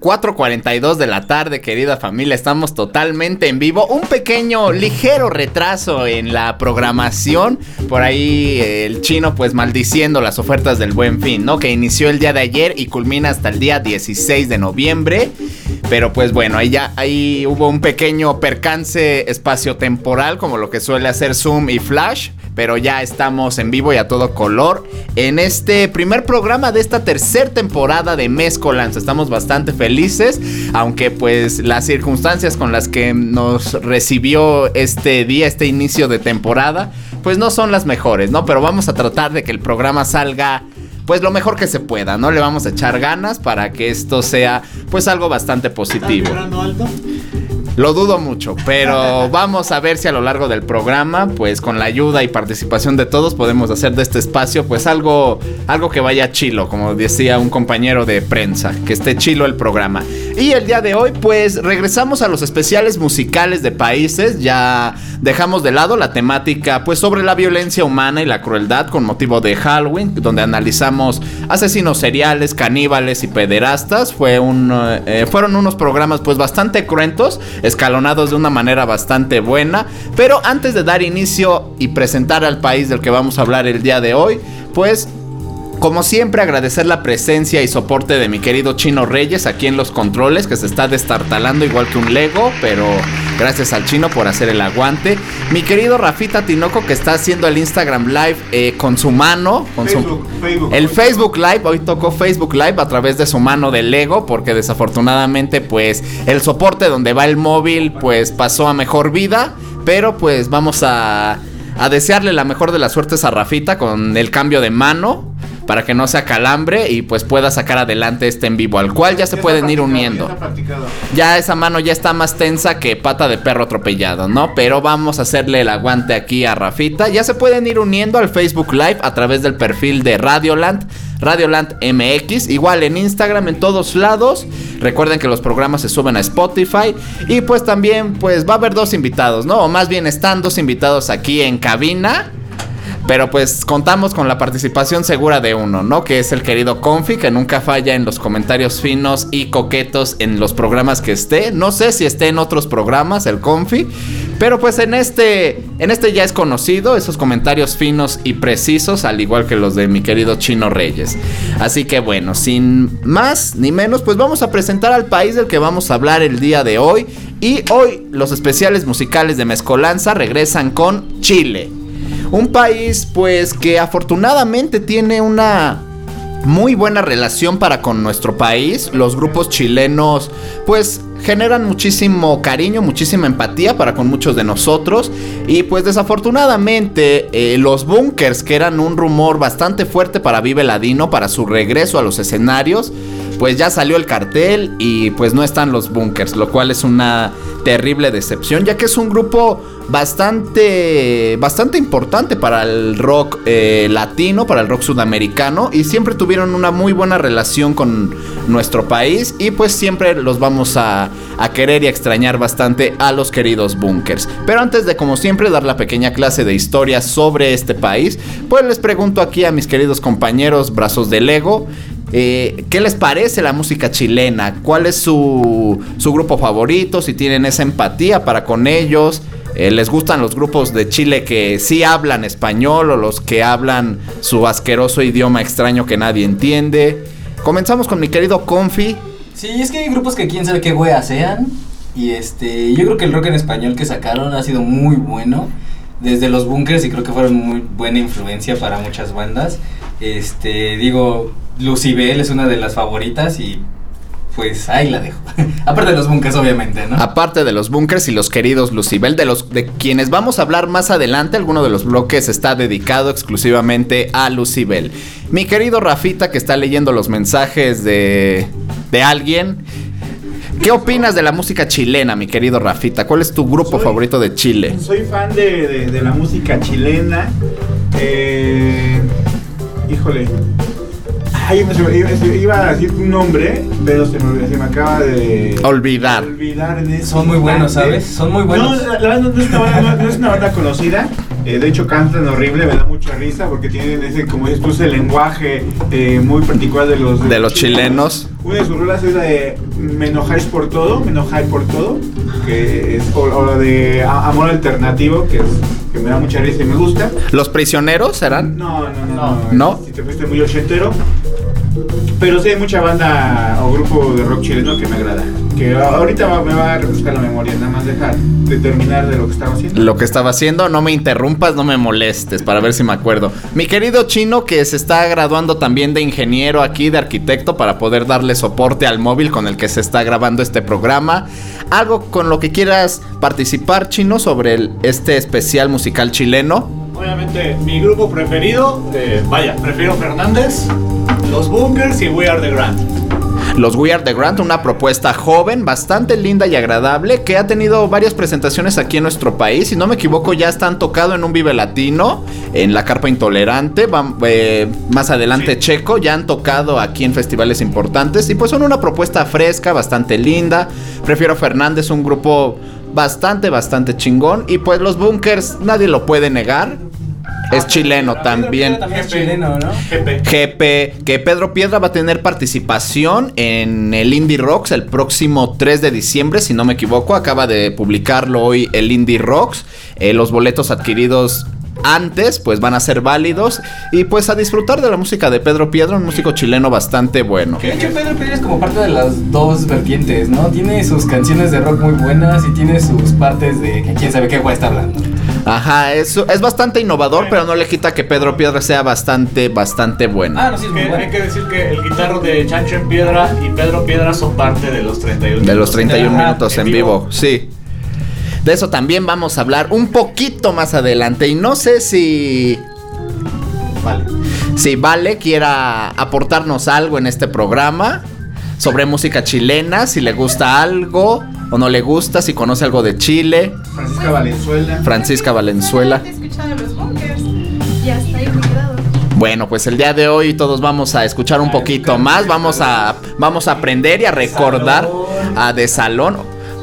4.42 de la tarde, querida familia, estamos totalmente en vivo. Un pequeño, ligero retraso en la programación. Por ahí el chino pues maldiciendo las ofertas del buen fin, ¿no? Que inició el día de ayer y culmina hasta el día 16 de noviembre. Pero pues bueno, ahí ya ahí hubo un pequeño percance espaciotemporal, como lo que suele hacer Zoom y Flash pero ya estamos en vivo y a todo color en este primer programa de esta tercera temporada de Mezcolanza. Estamos bastante felices, aunque pues las circunstancias con las que nos recibió este día, este inicio de temporada, pues no son las mejores, ¿no? Pero vamos a tratar de que el programa salga pues lo mejor que se pueda, ¿no? Le vamos a echar ganas para que esto sea pues algo bastante positivo. alto? Lo dudo mucho, pero vamos a ver si a lo largo del programa, pues con la ayuda y participación de todos podemos hacer de este espacio pues algo algo que vaya chilo, como decía un compañero de prensa, que esté chilo el programa. Y el día de hoy pues regresamos a los especiales musicales de países, ya dejamos de lado la temática pues sobre la violencia humana y la crueldad con motivo de Halloween, donde analizamos asesinos seriales, caníbales y pederastas. Fue un eh, fueron unos programas pues bastante cruentos escalonados de una manera bastante buena. Pero antes de dar inicio y presentar al país del que vamos a hablar el día de hoy, pues como siempre, agradecer la presencia y soporte de mi querido Chino Reyes aquí en los controles, que se está destartalando igual que un Lego, pero gracias al Chino por hacer el aguante. Mi querido Rafita Tinoco, que está haciendo el Instagram Live eh, con su mano, con Facebook, su, Facebook. el Facebook Live, hoy tocó Facebook Live a través de su mano de Lego, porque desafortunadamente, pues, el soporte donde va el móvil, pues, pasó a mejor vida, pero pues vamos a, a desearle la mejor de las suertes a Rafita con el cambio de mano para que no sea calambre y pues pueda sacar adelante este en vivo, al cual ya se Ya pueden ir uniendo. Ya esa mano ya está más tensa que pata de perro atropellado, ¿no? Pero vamos a hacerle el aguante aquí a Rafita. Ya se pueden ir uniendo al Facebook Live a través del perfil de Radioland, Radioland MX, igual en Instagram, en todos lados. Recuerden que los programas se suben a Spotify y pues también pues va a haber dos invitados, ¿no? O más bien están dos invitados aquí en cabina. Pero pues contamos con la participación segura de uno, ¿no? Que es el querido Confi, que nunca falla en los comentarios finos y coquetos en los programas que esté. No sé si esté en otros programas el Confi, pero pues en este, en este ya es conocido esos comentarios finos y precisos, al igual que los de mi querido Chino Reyes. Así que bueno, sin más ni menos, pues vamos a presentar al país del que vamos a hablar el día de hoy. Y hoy los especiales musicales de Mezcolanza regresan con Chile. Un país pues que afortunadamente tiene una muy buena relación para con nuestro país. Los grupos chilenos pues generan muchísimo cariño, muchísima empatía para con muchos de nosotros. Y pues desafortunadamente eh, los bunkers, que eran un rumor bastante fuerte para Vive Ladino, para su regreso a los escenarios, pues ya salió el cartel y pues no están los bunkers, lo cual es una terrible decepción, ya que es un grupo bastante, bastante importante para el rock eh, latino, para el rock sudamericano y siempre tuvieron una muy buena relación con nuestro país y pues siempre los vamos a, a querer y a extrañar bastante a los queridos bunkers. Pero antes de como siempre dar la pequeña clase de historia sobre este país, pues les pregunto aquí a mis queridos compañeros brazos de Lego. Eh, ¿Qué les parece la música chilena? ¿Cuál es su, su grupo favorito? Si tienen esa empatía para con ellos. Eh, ¿Les gustan los grupos de Chile que sí hablan español o los que hablan su asqueroso idioma extraño que nadie entiende? Comenzamos con mi querido Confi. Sí, es que hay grupos que quién sabe qué wea sean. Y este, yo creo que el rock en español que sacaron ha sido muy bueno. Desde los bunkers y creo que fueron muy buena influencia para muchas bandas. Este, digo, Lucibel es una de las favoritas y pues ahí la dejo. Aparte de los bunkers, obviamente, ¿no? Aparte de los bunkers y los queridos Lucibel, de los de quienes vamos a hablar más adelante, alguno de los bloques está dedicado exclusivamente a Lucibel. Mi querido Rafita, que está leyendo los mensajes de, de alguien. ¿Qué opinas de la música chilena, mi querido Rafita? ¿Cuál es tu grupo Soy- favorito de Chile? Soy fan de, de- de la música chilena. Eh, híjole. Ay, me- se me- iba, se- iba a decir un nombre, pero se me, se me acaba de Olvidar. olvidar ese Son muy buenos. ¿sabes? Son muy buenos. No, la, verdad no es una banda, no- no es una banda conocida. Eh, de hecho, cantan horrible, me da mucha risa porque tienen ese, como dices tú, ese lenguaje eh, muy particular de los, De los chilenos. Una de sus rolas es la de Me enojáis por todo, me enojáis por todo, que es, o, o la de Amor Alternativo, que, es, que me da mucha risa y me gusta. ¿Los prisioneros serán? No, no, no, no. ¿No? Si te fuiste muy ochentero. Pero sí hay mucha banda o grupo de rock chileno que me agrada. Que ahorita va- me va a refrescar la memoria, nada más dejar de terminar de lo que estaba haciendo. Lo que estaba haciendo, no me interrumpas, no me molestes, para ver si me acuerdo. Mi querido chino, que se está graduando también de ingeniero aquí, de arquitecto, para poder darle soporte al móvil con el que se está grabando este programa. Algo con lo que quieras participar, chino, sobre el- este especial musical chileno. Obviamente, mi grupo preferido, eh, vaya, prefiero Fernández, Los Bunkers y We Are the Grand. Los We Are The Grant, una propuesta joven, bastante linda y agradable, que ha tenido varias presentaciones aquí en nuestro país. Si no me equivoco, ya están tocado en un Vive Latino, en la Carpa Intolerante. Eh, más adelante, Checo, ya han tocado aquí en festivales importantes. Y pues son una propuesta fresca, bastante linda. Prefiero Fernández, un grupo bastante, bastante chingón. Y pues los Bunkers, nadie lo puede negar. Es chileno también. También es chileno, ¿no? GP. GP, que Pedro Piedra va a tener participación en el Indie Rocks el próximo 3 de diciembre, si no me equivoco. Acaba de publicarlo hoy el Indie Rocks. Eh, los boletos adquiridos antes, pues van a ser válidos. Y pues a disfrutar de la música de Pedro Piedra, un músico chileno bastante bueno. De hecho, Pedro Piedra es como parte de las dos vertientes, ¿no? Tiene sus canciones de rock muy buenas y tiene sus partes de que quién sabe qué güey está hablando. Ajá, eso es bastante innovador, pero no le quita que Pedro Piedra sea bastante, bastante bueno. Ah, no, sí, es muy Que bueno. hay que decir que el guitarro de Chancho en Piedra y Pedro Piedra son parte de los 31 De los 31 Ajá, minutos en en vivo. vivo. sí. De eso también vamos a hablar un poquito más adelante. Y no sé si. Vale. Si Vale quiera aportarnos algo en este programa sobre música chilena, si le gusta algo o no le gusta, si conoce algo de Chile. Francisca Valenzuela. Francisca Valenzuela. Bueno, pues el día de hoy todos vamos a escuchar un poquito más, vamos a vamos a aprender y a recordar a de salón.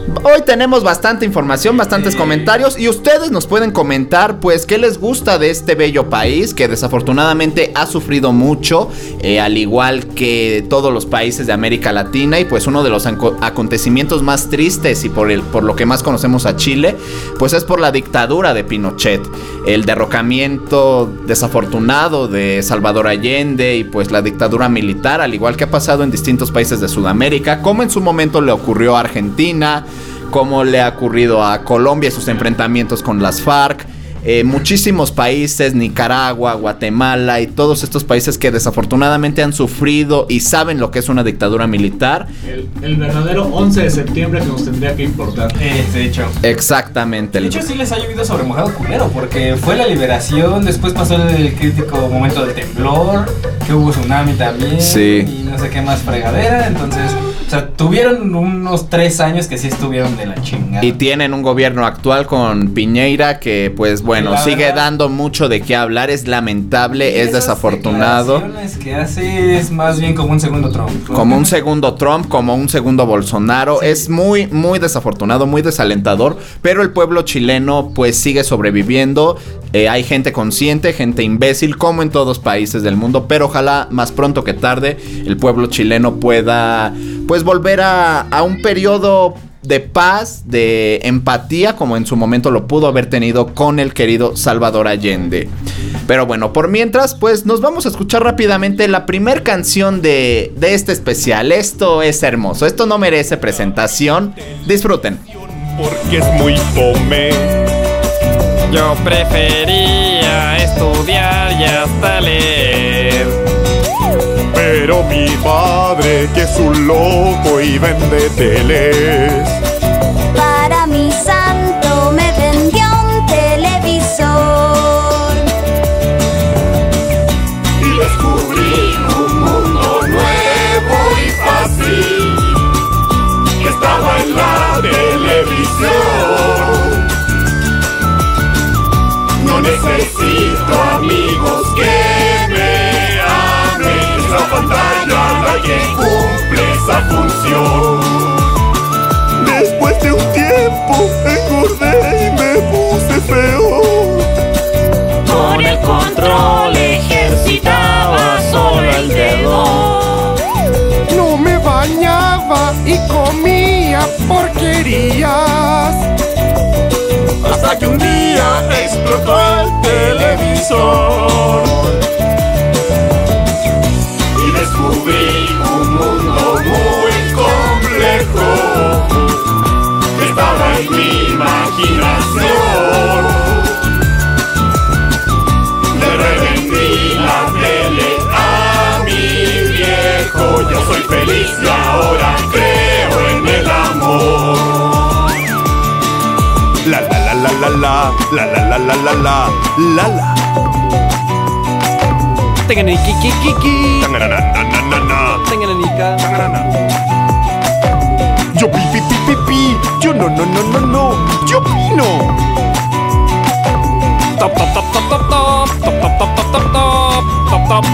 Hoy tenemos bastante información, bastantes comentarios y ustedes nos pueden comentar pues qué les gusta de este bello país que desafortunadamente ha sufrido mucho, eh, al igual que todos los países de América Latina y pues uno de los acontecimientos más tristes y por, el, por lo que más conocemos a Chile, pues es por la dictadura de Pinochet, el derrocamiento desafortunado de Salvador Allende y pues la dictadura militar, al igual que ha pasado en distintos países de Sudamérica, como en su momento le ocurrió a Argentina, como le ha ocurrido a Colombia y sus enfrentamientos con las FARC. eh, muchísimos países, Nicaragua, Guatemala y todos estos países que desafortunadamente han sufrido y saben lo que es una dictadura militar. El, el verdadero 11 de septiembre que nos tendría que importar. Eh, de hecho. Exactamente. De hecho, sí les ha llovido sobre mojado culero, porque fue la liberación, después pasó el crítico momento del temblor, que hubo tsunami también, Sí. y no sé qué más fregadera, entonces, o sea, tuvieron unos tres años que sí estuvieron de la chingada. Y tienen un gobierno actual con Piñeira que pues bueno, La sigue verdad- dando mucho de qué hablar, es lamentable, es desafortunado. declaraciones que hace es más bien como un segundo Trump. Como un segundo Trump, como un segundo Bolsonaro. Es muy, muy desafortunado, muy desalentador. Pero el pueblo chileno pues sigue sobreviviendo. Eh, hay gente consciente, gente imbécil, como en todos países del mundo. Pero ojalá más pronto que tarde el pueblo chileno pueda pues volver a, a un periodo de paz, de empatía, como en su momento lo pudo haber tenido con el querido Salvador Allende. Pero bueno, por mientras, pues nos vamos a escuchar rápidamente la primer canción de, de este especial. Esto es hermoso, esto no merece presentación. Disfruten. porque es muy fome. Yo prefería estudiar y hasta leer. Pero mi padre, que es un loco y vende teles. Para mi santo me vendió un televisor. Y descubrí un mundo nuevo y fácil. Que estaba en la televisión. No necesito amigos que la fantasía que cumple esa función. Después de un tiempo engordé y me puse feo. Con el control ejercitaba solo el dedo. No me bañaba y comía porquerías. Hasta que un día explotó el televisor. Un mundo muy complejo. Estaba en mi imaginación. Le revendí la tele a mi viejo. Yo soy feliz y ahora creo en el amor. La la la la la la la la la la la la la la. Yo pi pi pi pi pi. Yo no no no no no. Yo opino. Top top top top top top top top top top top top top top.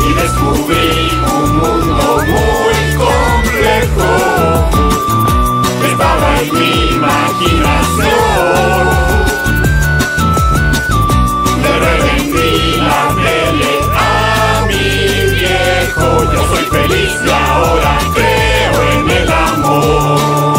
Y descubrí un mundo muy complejo que estaba en mi imaginación. Cristo, ahora creo en el amor.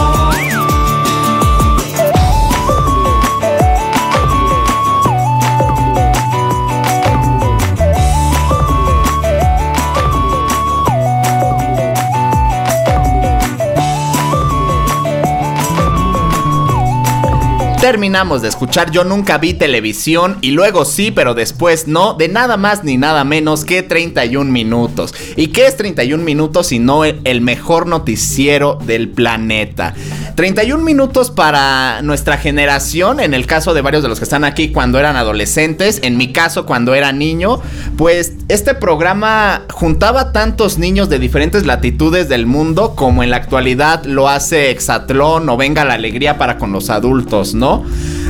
Terminamos de escuchar Yo nunca vi televisión y luego sí, pero después no, de nada más ni nada menos que 31 minutos. ¿Y qué es 31 minutos si no el mejor noticiero del planeta? 31 minutos para nuestra generación, en el caso de varios de los que están aquí cuando eran adolescentes, en mi caso cuando era niño, pues este programa juntaba tantos niños de diferentes latitudes del mundo como en la actualidad lo hace Exatlón o Venga la Alegría para con los adultos, ¿no?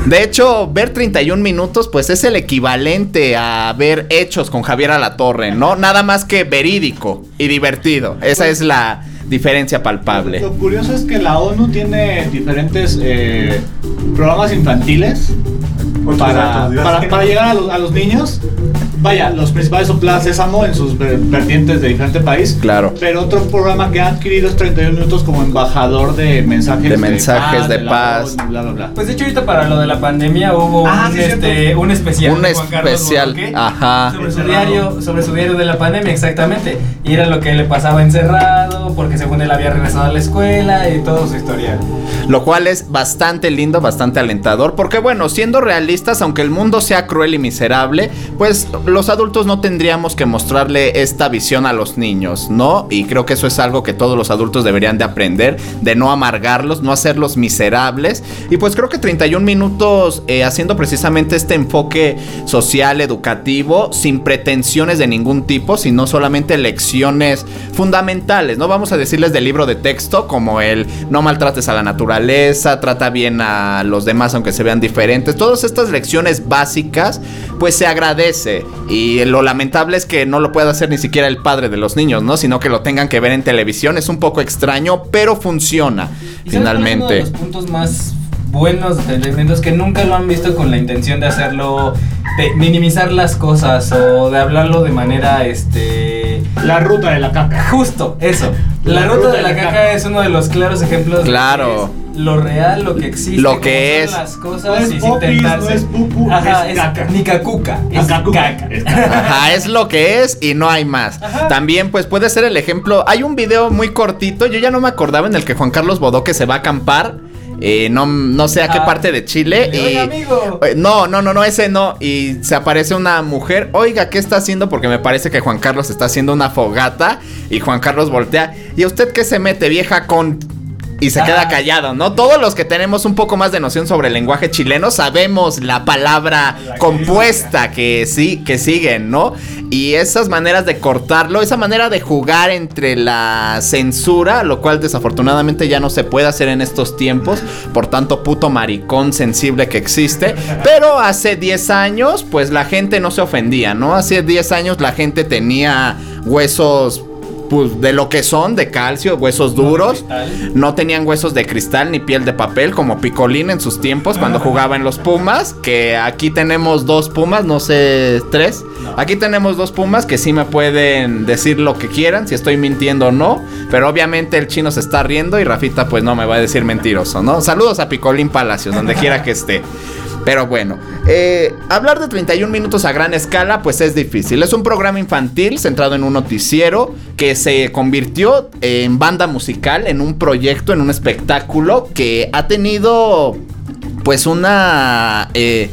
De hecho, ver 31 minutos, pues es el equivalente a ver hechos con Javier Alatorre, ¿no? Nada más que verídico y divertido. Esa es la diferencia palpable. Lo curioso es que la ONU tiene diferentes eh, programas infantiles para, para, para llegar a los, a los niños. Vaya, los principales son Plaza Sésamo en sus ver- vertientes de diferente país. Claro. Pero otro programa que ha adquirido es 31 minutos como embajador de mensajes De mensajes de paz. ONU, bla, bla, bla. Pues de hecho ahorita para lo de la pandemia hubo Ah, un, sí, este, un especial. Un de especial, ajá. Sobre su, diario, sobre su diario de la pandemia, exactamente. Y era lo que le pasaba encerrado, porque según él había regresado a la escuela y todo su historial. Lo cual es bastante lindo, bastante alentador. Porque bueno, siendo realistas, aunque el mundo sea cruel y miserable, pues los adultos no tendríamos que mostrarle esta visión a los niños, ¿no? Y creo que eso es algo que todos los adultos deberían de aprender, de no amargarlos, no hacerlos miserables. Y pues creo que 31 minutos eh, haciendo precisamente este enfoque social, educativo, sin pretensiones de ningún tipo, sino solamente lecciones fundamentales, ¿no? Vamos a decirles del libro de texto, como el no maltrates a la naturaleza, trata bien a los demás aunque se vean diferentes. Todas estas lecciones básicas, pues se agradece. Y lo lamentable es que no lo pueda hacer ni siquiera el padre de los niños, ¿no? Sino que lo tengan que ver en televisión. Es un poco extraño, pero funciona ¿Y sabes cuál es uno de finalmente. los puntos más buenos elementos que nunca lo han visto con la intención de hacerlo, de minimizar las cosas o de hablarlo de manera, este... La ruta de la caca. Justo, eso. La, ruta, de la caca, es uno de los claros ejemplos Claro. de que es lo real, lo que existe, Lo que es. las No cosas es y popis, no es pupu, Ajá, es es caca. Ni cacuca, es Cacuca. caca. Ajá, es lo que es y no hay más. También, pues puede ser el ejemplo. Hay un video muy cortito, yo ya no me acordaba en el que Juan Carlos Bodoque se va a acampar. Eh, no, no sé a qué Ah. parte de Chile. Y, amigo. Eh, No, no, no, no, ese no. Y se aparece una mujer. Oiga, ¿qué está haciendo? Porque me parece que Juan Carlos está haciendo una fogata. Y Juan Carlos voltea. ¿Y a usted qué se mete, vieja con y se queda callado, ¿no? Todos los que tenemos un poco más de noción sobre el lenguaje chileno sabemos la palabra compuesta que sí, que siguen, ¿no? Y esas maneras de cortarlo, esa manera de jugar entre la censura, lo cual desafortunadamente ya no se puede hacer en estos tiempos, por tanto puto maricón sensible que existe, pero hace 10 años pues la gente no se ofendía, ¿no? Hace 10 años la gente tenía huesos pues de lo que son, de calcio, huesos duros. No tenían huesos de cristal ni piel de papel como Picolín en sus tiempos cuando jugaba en los Pumas, que aquí tenemos dos Pumas, no sé, tres. Aquí tenemos dos Pumas que sí me pueden decir lo que quieran, si estoy mintiendo o no, pero obviamente el chino se está riendo y Rafita pues no me va a decir mentiroso, ¿no? Saludos a Picolín Palacios, donde quiera que esté. Pero bueno, eh, hablar de 31 minutos a gran escala pues es difícil. Es un programa infantil centrado en un noticiero que se convirtió en banda musical, en un proyecto, en un espectáculo que ha tenido pues una... eh,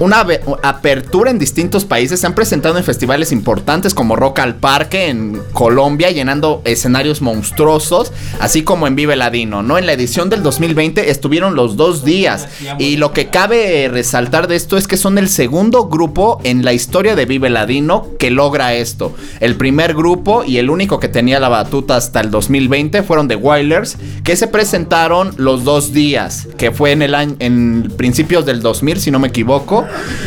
una apertura en distintos países. Se han presentado en festivales importantes como Rock al Parque en Colombia, llenando escenarios monstruosos, así como en Vive Ladino, ¿no? En la edición del 2020 estuvieron los dos días. Y lo que cabe resaltar de esto es que son el segundo grupo en la historia de Vive Ladino que logra esto. El primer grupo y el único que tenía la batuta hasta el 2020 fueron The Wailers, que se presentaron los dos días, que fue en el año, en principios del 2000, si no me equivoco.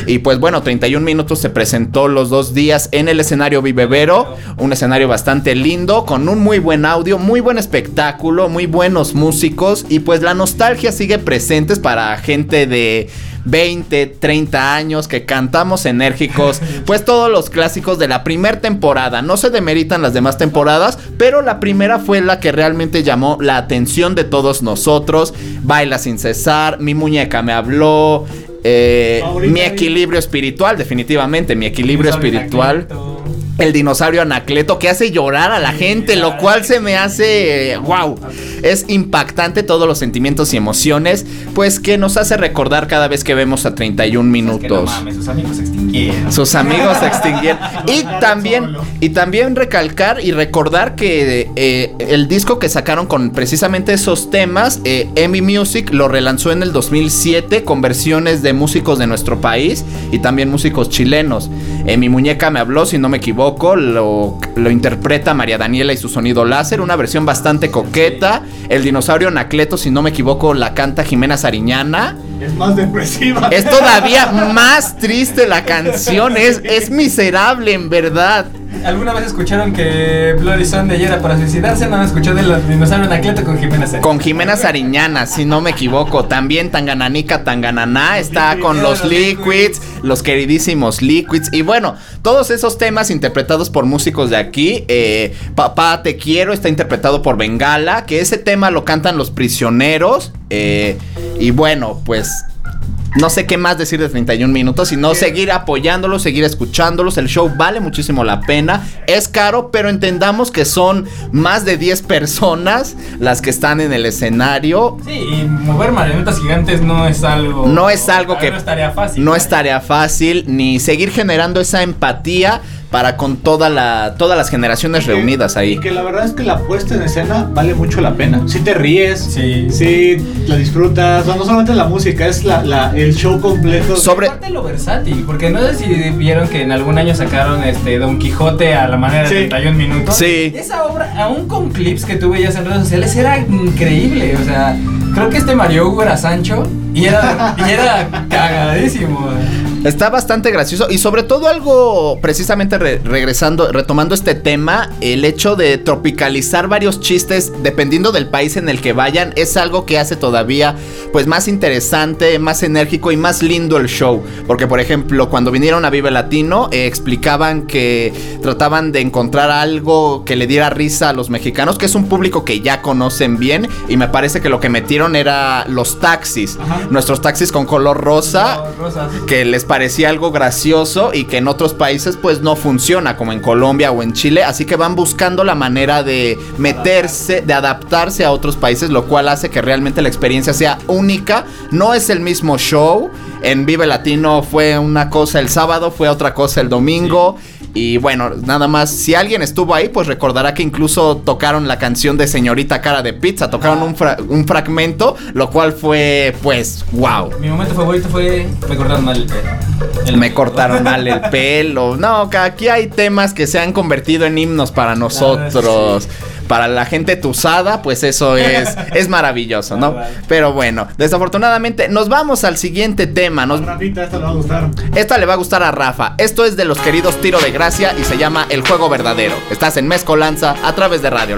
Y pues bueno, 31 minutos se presentó los dos días en el escenario Vivevero, un escenario bastante lindo, con un muy buen audio, muy buen espectáculo, muy buenos músicos y pues la nostalgia sigue presentes para gente de 20, 30 años que cantamos enérgicos, pues todos los clásicos de la primera temporada. No se demeritan las demás temporadas, pero la primera fue la que realmente llamó la atención de todos nosotros. Baila sin cesar, mi muñeca me habló. Eh, mi equilibrio espiritual, definitivamente, mi equilibrio espiritual. El dinosaurio Anacleto que hace llorar a la gente, lo cual se me hace wow. Es impactante todos los sentimientos y emociones, pues que nos hace recordar cada vez que vemos a 31 minutos. sus amigos se extinguieron. Sus amigos se extinguieron. Y también, y también recalcar y recordar que eh, el disco que sacaron con precisamente esos temas, eh, Emmy Music lo relanzó en el 2007 con versiones de músicos de nuestro país y también músicos chilenos. Eh, Mi muñeca me habló, si no me equivoco, lo, lo interpreta María Daniela y su sonido láser, una versión bastante coqueta. El dinosaurio Anacleto, si no me equivoco, la canta Jimena Sariñana. Es más depresiva. Es todavía más triste la canción, es, es miserable en verdad. ¿Alguna vez escucharon que Bloody Sunday era para suicidarse? No han escuchado el dinosaurio Anacleto con Jimena Sariñana. Con Jimena Sariñana, si no me equivoco. También Tangananica Tangananá está con los Liquids, los queridísimos Liquids. Y bueno, todos esos temas interpretados por músicos de aquí. eh, Papá Te Quiero está interpretado por Bengala, que ese tema lo cantan los prisioneros. eh, y bueno, pues no sé qué más decir de 31 minutos, sino seguir apoyándolos, seguir escuchándolos. El show vale muchísimo la pena. Es caro, pero entendamos que son más de 10 personas las que están en el escenario. Sí, y mover marionetas gigantes no es algo. No es algo que No es tarea fácil. no es tarea fácil, ni seguir generando esa empatía para con toda la, todas las generaciones reunidas ahí. Y que la verdad es que la puesta en escena vale mucho la pena. Si te ríes, Sí. si la disfrutas, no solamente la música, es la, la- el show completo. Sobre- Aparte lo versátil, porque no sé si vieron que en algún año sacaron este Don Quijote a la manera Sí. de 31 minutos. Sí. Esa obra, aún con clips que tuve ya en redes sociales, era increíble. O sea, creo que este Mario Hugo era Sancho y era, y era cagadísimo. Está bastante gracioso y sobre todo algo precisamente re- regresando, retomando este tema, el hecho de tropicalizar varios chistes dependiendo del país en el que vayan es algo que hace todavía pues más interesante, más enérgico y más lindo el show. Porque por ejemplo cuando vinieron a Vive Latino eh, explicaban que trataban de encontrar algo que le diera risa a los mexicanos, que es un público que ya conocen bien y me parece que lo que metieron era los taxis, nuestros taxis con color rosa que les parecía algo gracioso y que en otros países pues no funciona como en Colombia o en Chile, así que van buscando la manera de meterse, de adaptarse a otros países, lo cual hace que realmente la experiencia sea única, no es el mismo show, en Vive Latino fue una cosa el sábado, fue otra cosa el domingo. Y bueno, nada más, si alguien estuvo ahí, pues recordará que incluso tocaron la canción de Señorita Cara de Pizza, tocaron un, fra- un fragmento, lo cual fue, pues, wow. Mi momento favorito fue me cortaron mal el pelo. El- Me cortaron mal el pelo. No, que aquí hay temas que se han convertido en himnos para nosotros. Para la gente tusada, pues eso es, es maravilloso, ¿no? Pero bueno, desafortunadamente nos vamos al siguiente tema. Nos, Rafita, esto le va a gustar. esta le va a gustar a Rafa. Esto es de los queridos Tiro de Gracia y se llama El Juego Verdadero. Estás en Mezcolanza a través de Radio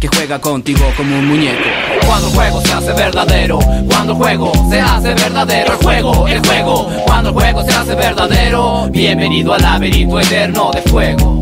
que juega contigo como un muñeco. Cuando el juego se hace verdadero, cuando el juego se hace verdadero, el juego, el juego, cuando el juego se hace verdadero, bienvenido al laberinto eterno de fuego.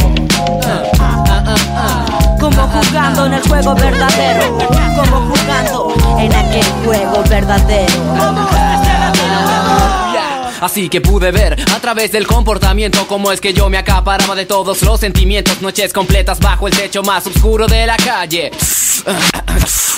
Como jugando en el juego verdadero. Como jugando en aquel juego verdadero. Así que pude ver a través del comportamiento cómo es que yo me acaparaba de todos los sentimientos Noches completas bajo el techo más oscuro de la calle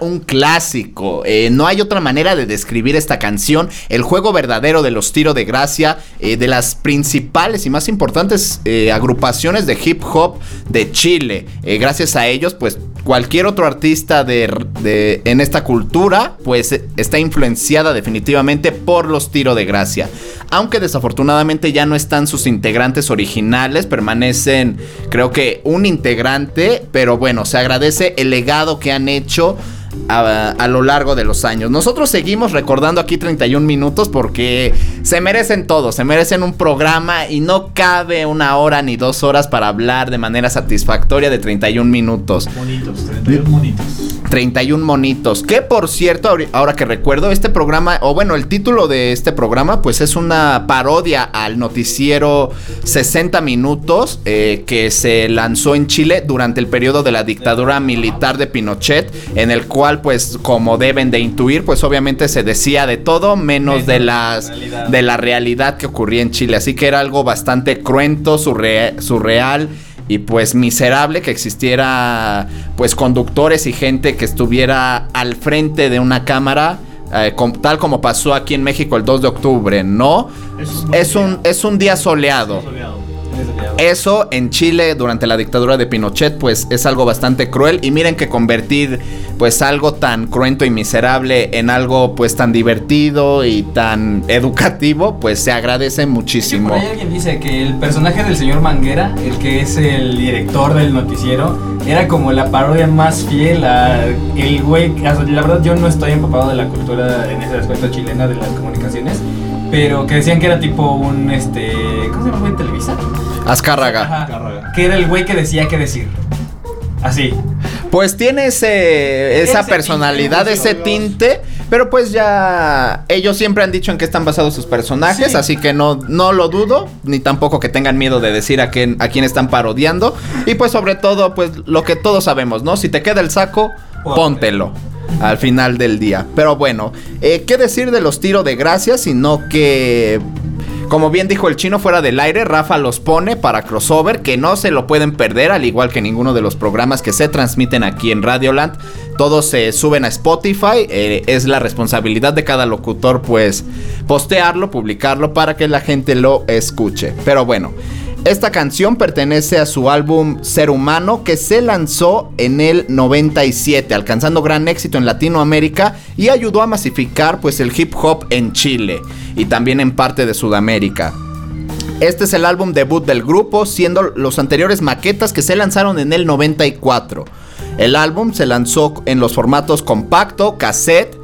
Un clásico. Eh, no hay otra manera de describir esta canción. El juego verdadero de los Tiro de Gracia. eh, de las principales y más importantes eh, agrupaciones de hip hop de Chile. Gracias a ellos, pues cualquier otro artista de, en esta cultura, pues está influenciada definitivamente por los Tiro de Gracia. Aunque desafortunadamente ya no están sus integrantes originales, permanecen creo que un integrante, pero bueno, se agradece el legado que han hecho a, a lo largo de los años. Nosotros seguimos recordando aquí 31 minutos porque se merecen todo, se merecen un programa y no cabe una hora ni dos horas para hablar de manera satisfactoria de 31 minutos. Bonitos, 31 bonitos. 31 monitos. Que por cierto, ahora que recuerdo, este programa, o bueno, el título de este programa, pues es una parodia al noticiero 60 Minutos eh, que se lanzó en Chile durante el periodo de la dictadura militar de Pinochet, en el cual, pues, como deben de intuir, pues obviamente se decía de todo menos de las de la realidad que ocurría en Chile. Así que era algo bastante cruento, surre- surreal y pues miserable que existiera pues conductores y gente que estuviera al frente de una cámara eh, tal como pasó aquí en México el 2 de octubre, no. Es un, es un día soleado. Eso en Chile durante la dictadura de Pinochet pues es algo bastante cruel y miren que convertir pues algo tan cruento y miserable en algo pues tan divertido y tan educativo pues se agradece muchísimo. Por ahí alguien dice que el personaje del señor Manguera, el que es el director del noticiero, era como la parodia más fiel a el güey. La verdad, yo no estoy empapado de la cultura en ese aspecto chilena de las comunicaciones, pero que decían que era tipo un este. ¿Cómo se llama güey? Televisa? Azcárraga. Ajá. Que era el güey que decía qué decir. Así. Pues tiene ese, esa Ese personalidad, tinte, ese tinte, pero pues ya ellos siempre han dicho en qué están basados sus personajes, Sí. así que no, no lo dudo, ni tampoco que tengan miedo de decir a quién, a quién están parodiando. Y pues sobre todo, pues lo que todos sabemos, ¿no? Si te queda el saco, póntelo. Al final del día. Pero bueno, eh, ¿qué decir de los tiros de gracia? Sino que como bien dijo el chino fuera del aire, Rafa los pone para crossover, que no se lo pueden perder, al igual que ninguno de los programas que se transmiten aquí en Radioland. Todos se suben a Spotify, eh, es la responsabilidad de cada locutor pues postearlo, publicarlo para que la gente lo escuche. Pero bueno, esta canción pertenece a su álbum Ser Humano que se lanzó en el 97, alcanzando gran éxito en Latinoamérica y ayudó a masificar pues el hip hop en Chile y también en parte de Sudamérica. Este es el álbum debut del grupo, siendo los anteriores maquetas que se lanzaron en el 94. El álbum se lanzó en los formatos compacto, cassette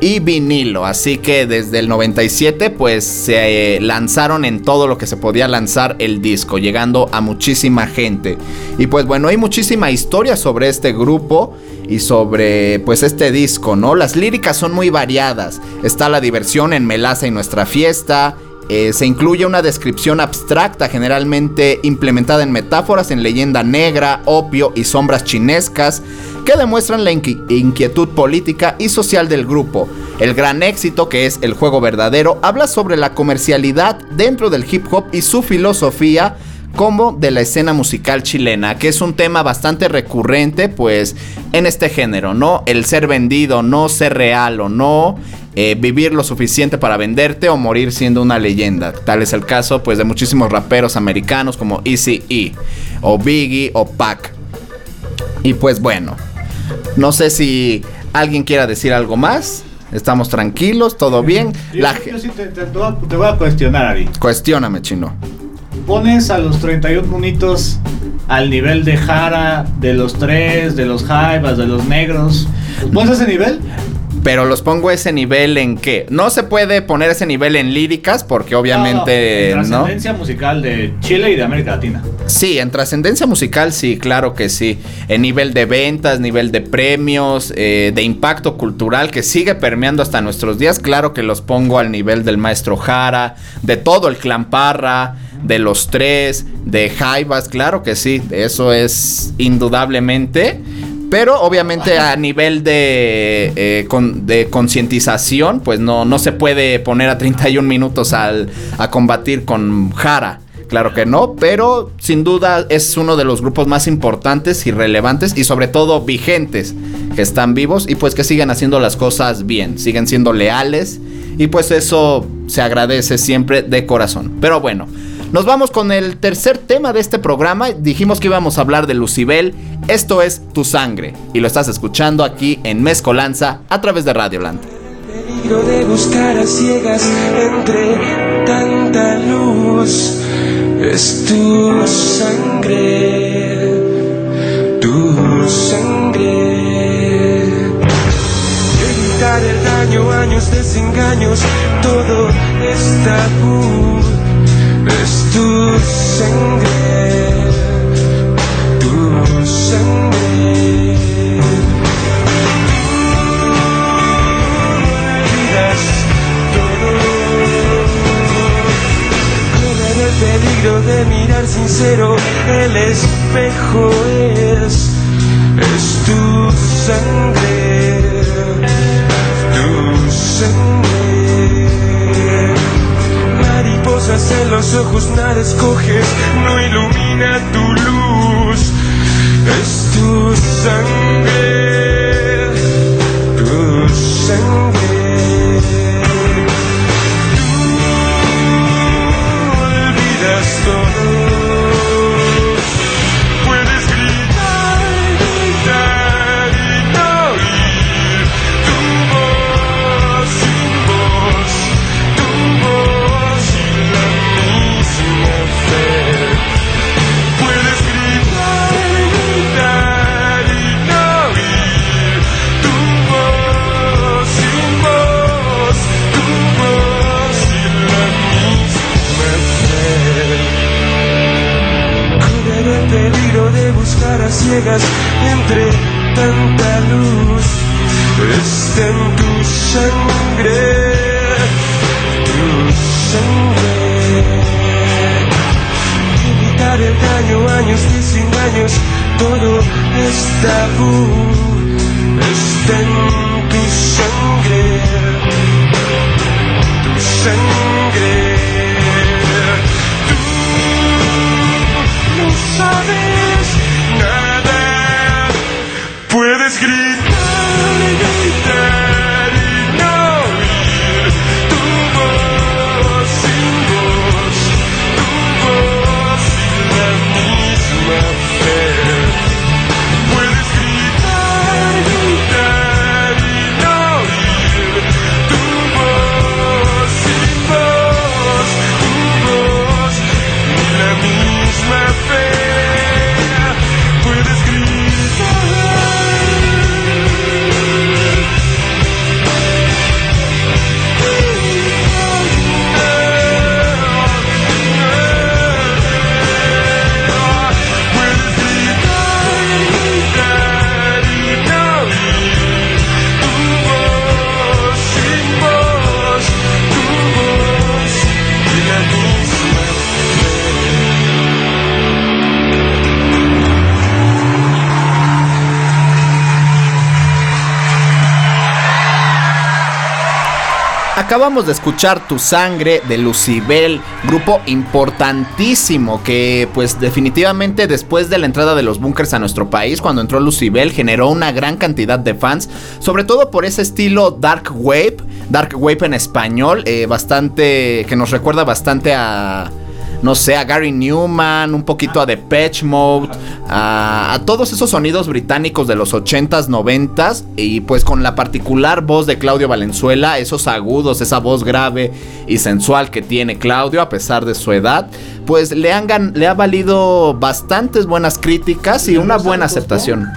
y vinilo, así que desde el 97 pues se eh, lanzaron en todo lo que se podía lanzar el disco, llegando a muchísima gente. Y pues bueno, hay muchísima historia sobre este grupo y sobre pues este disco, ¿no? Las líricas son muy variadas. Está la diversión en Melaza y nuestra fiesta, eh, se incluye una descripción abstracta, generalmente implementada en metáforas en leyenda negra, opio y sombras chinescas, que demuestran la inqui- inquietud política y social del grupo. El gran éxito, que es el juego verdadero, habla sobre la comercialidad dentro del hip hop y su filosofía como de la escena musical chilena, que es un tema bastante recurrente, pues, en este género, ¿no? El ser vendido, no ser real o no, eh, vivir lo suficiente para venderte o morir siendo una leyenda. Tal es el caso, pues, de muchísimos raperos americanos como Eazy-E, o Biggie, o Pac. Y pues bueno, no sé si alguien quiera decir algo más. Estamos tranquilos, todo bien. Yo, La yo sí te, te- te voy a- te voy a cuestionar, Ari. Cuestióname, chino. Pones a los 31 munitos al nivel de Jara, de los tres, de los Jaivas, de los negros. ¿Pones ese nivel? Pero los pongo ese nivel en qué? No se puede poner ese nivel en líricas porque obviamente No, no. Trascendencia musical de Chile y de América Latina. Sí, en trascendencia musical sí, claro que sí. En nivel de ventas, nivel de premios, eh, de impacto cultural que sigue permeando hasta nuestros días, claro que los pongo al nivel del maestro Jara, de todo el clan Parra, de los tres, de Jaivas, claro que sí, eso es indudablemente. Pero obviamente a nivel de, eh, de concientización, pues no, no se puede poner a 31 minutos al, a combatir con Jara. Claro que no, pero sin duda es uno de los grupos más importantes y relevantes y sobre todo vigentes que están vivos y pues que siguen haciendo las cosas bien, siguen siendo leales y pues eso se agradece siempre de corazón. Pero bueno, nos vamos con el tercer tema de este programa. Dijimos que íbamos a hablar de Lucibel. Esto es Tu Sangre y lo estás escuchando aquí en Mezcolanza a través de Radioland. peligro de buscar a ciegas entre tanta luz. Es tu sangre, tu sangre. Evitar el daño, años desengaños, todo es tabú. Espejo es, es tu sangre, En los ojos, nada escoges, no ilumina tu luz, es tu sangre tu sangre. Ciegas entre tanta luz. Está en tu sangre, tu sangre. Evitar el daño, años de sin años, todo es tabú. Está en tu sangre, tu sangre. Tú no sabes Puedes Acabamos de escuchar Tu Sangre de Lucibel, grupo importantísimo que pues definitivamente después de la entrada de los bunkers a nuestro país, cuando entró Lucibel, generó una gran cantidad de fans, sobre todo por ese estilo Dark Wave, Dark Wave en español, eh, bastante, que nos recuerda bastante a no sé, a Gary Newman, un poquito a Depeche Mode, a, a todos esos sonidos británicos de los 80s, 90s, y pues con la particular voz de Claudio Valenzuela, esos agudos, esa voz grave y sensual que tiene Claudio a pesar de su edad, pues le, han le ha valido bastantes buenas críticas y una buena aceptación.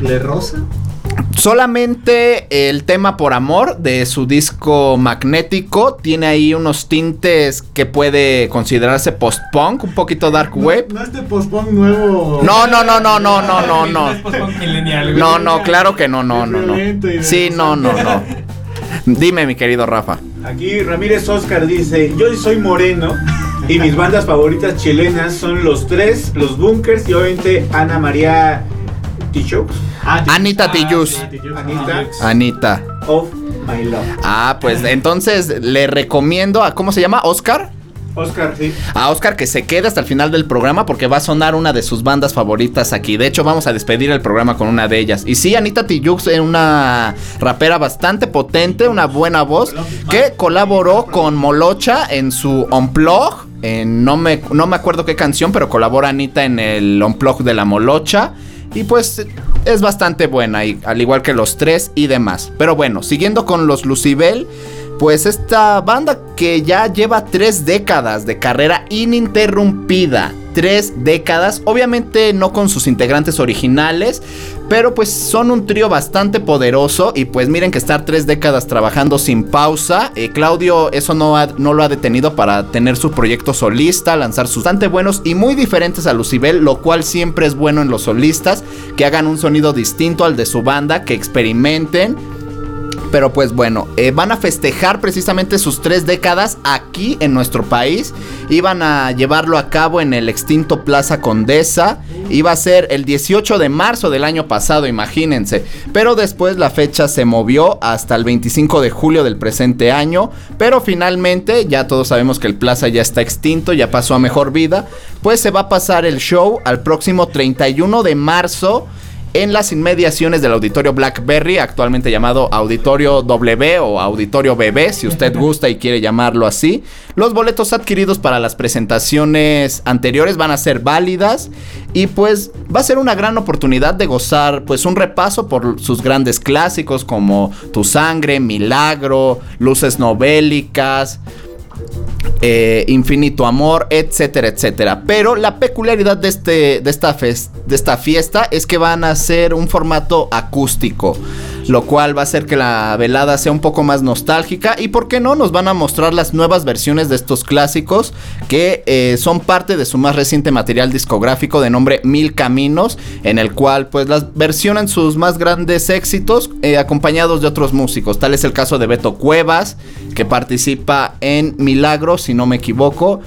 ¿Le rosa? Solamente el tema por amor de su disco magnético tiene ahí unos tintes que puede considerarse post-punk, un poquito dark wave. No este post-punk nuevo. No, no, no, no, no, no, no, no. No, no, claro que no, no, no, no. Sí, no, no, no. Dime, mi querido Rafa. Aquí Ramírez Oscar dice, yo soy moreno y mis bandas favoritas chilenas son Los Tres, Los Bunkers y obviamente Ana María Tijoux. Anita Tillus. Anita Anita. of My Love. Ah, pues entonces le recomiendo a, ¿cómo se llama? Oscar. Oscar, sí. A Oscar que se quede hasta el final del programa porque va a sonar una de sus bandas favoritas aquí. De hecho, vamos a despedir el programa con una de ellas. Y sí, Anita Tijoux es una rapera bastante potente, una buena voz, que colaboró con Molocha en su Unplug. En, no, me, no me acuerdo qué canción, pero colabora Anita en el Unplug de la Molocha. Y pues es bastante buena, y, al igual que los tres y demás. Pero bueno, siguiendo con los Lucibel. Pues esta banda que ya lleva tres décadas de carrera ininterrumpida. Tres décadas, obviamente no con sus integrantes originales, pero pues son un trío bastante poderoso y pues miren que estar tres décadas trabajando sin pausa, eh, Claudio eso no, ha- no lo ha detenido para tener su proyecto solista, lanzar sus bastante buenos y muy diferentes a Lucibel, lo cual siempre es bueno en los solistas, que hagan un sonido distinto al de su banda, que experimenten pero pues bueno, eh, van a festejar precisamente sus tres décadas aquí en nuestro país. Iban a llevarlo a cabo en el extinto Plaza Condesa. Iba a ser el 18 de marzo del año pasado, imagínense. Pero después la fecha se movió hasta el 25 de julio del presente año. Pero finalmente, ya todos sabemos que el Plaza ya está extinto, ya pasó a mejor vida. Pues se va a pasar el show al próximo 31 de marzo en las inmediaciones del Auditorio Blackberry, actualmente llamado Auditorio W o Auditorio BB, si usted gusta y quiere llamarlo así. Los boletos adquiridos para las presentaciones anteriores van a ser válidas y pues va a ser una gran oportunidad de gozar pues un repaso por sus grandes clásicos como Tu Sangre, Milagro, Luces Novélicas, eh, infinito amor, etcétera, etcétera. Pero la peculiaridad de, este, de, esta de esta fiesta es que van a ser un formato acústico. Lo cual va a hacer que la velada sea un poco más nostálgica y por qué no nos van a mostrar las nuevas versiones de estos clásicos que eh, son parte de su más reciente material discográfico de nombre Mil Caminos, en el cual pues las versionan sus más grandes éxitos eh, acompañados de otros músicos. Tal es el caso de Beto Cuevas, que participa en Milagro, si no me equivoco.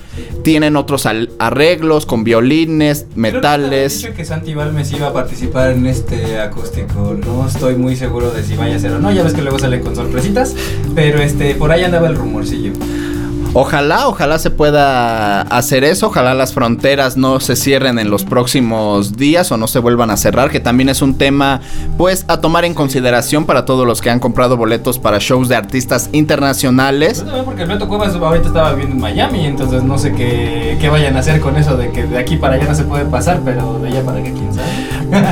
Tienen otros arreglos con violines, metales. Dicho que Santi Balmes iba a participar en este acústico. No estoy muy seguro de si vaya a ser o no. Ya ves que luego sale con sorpresitas. Pero este, por ahí andaba el rumorcillo. Ojalá, ojalá se pueda hacer eso, ojalá las fronteras no se cierren en los próximos días o no se vuelvan a cerrar, que también es un tema pues a tomar en consideración para todos los que han comprado boletos para shows de artistas internacionales. Yo también porque el Beto Cuevas ahorita estaba viviendo en Miami. Entonces no sé qué, qué vayan a hacer con eso de que de aquí para allá no se puede pasar. Pero de allá para acá, quién sabe.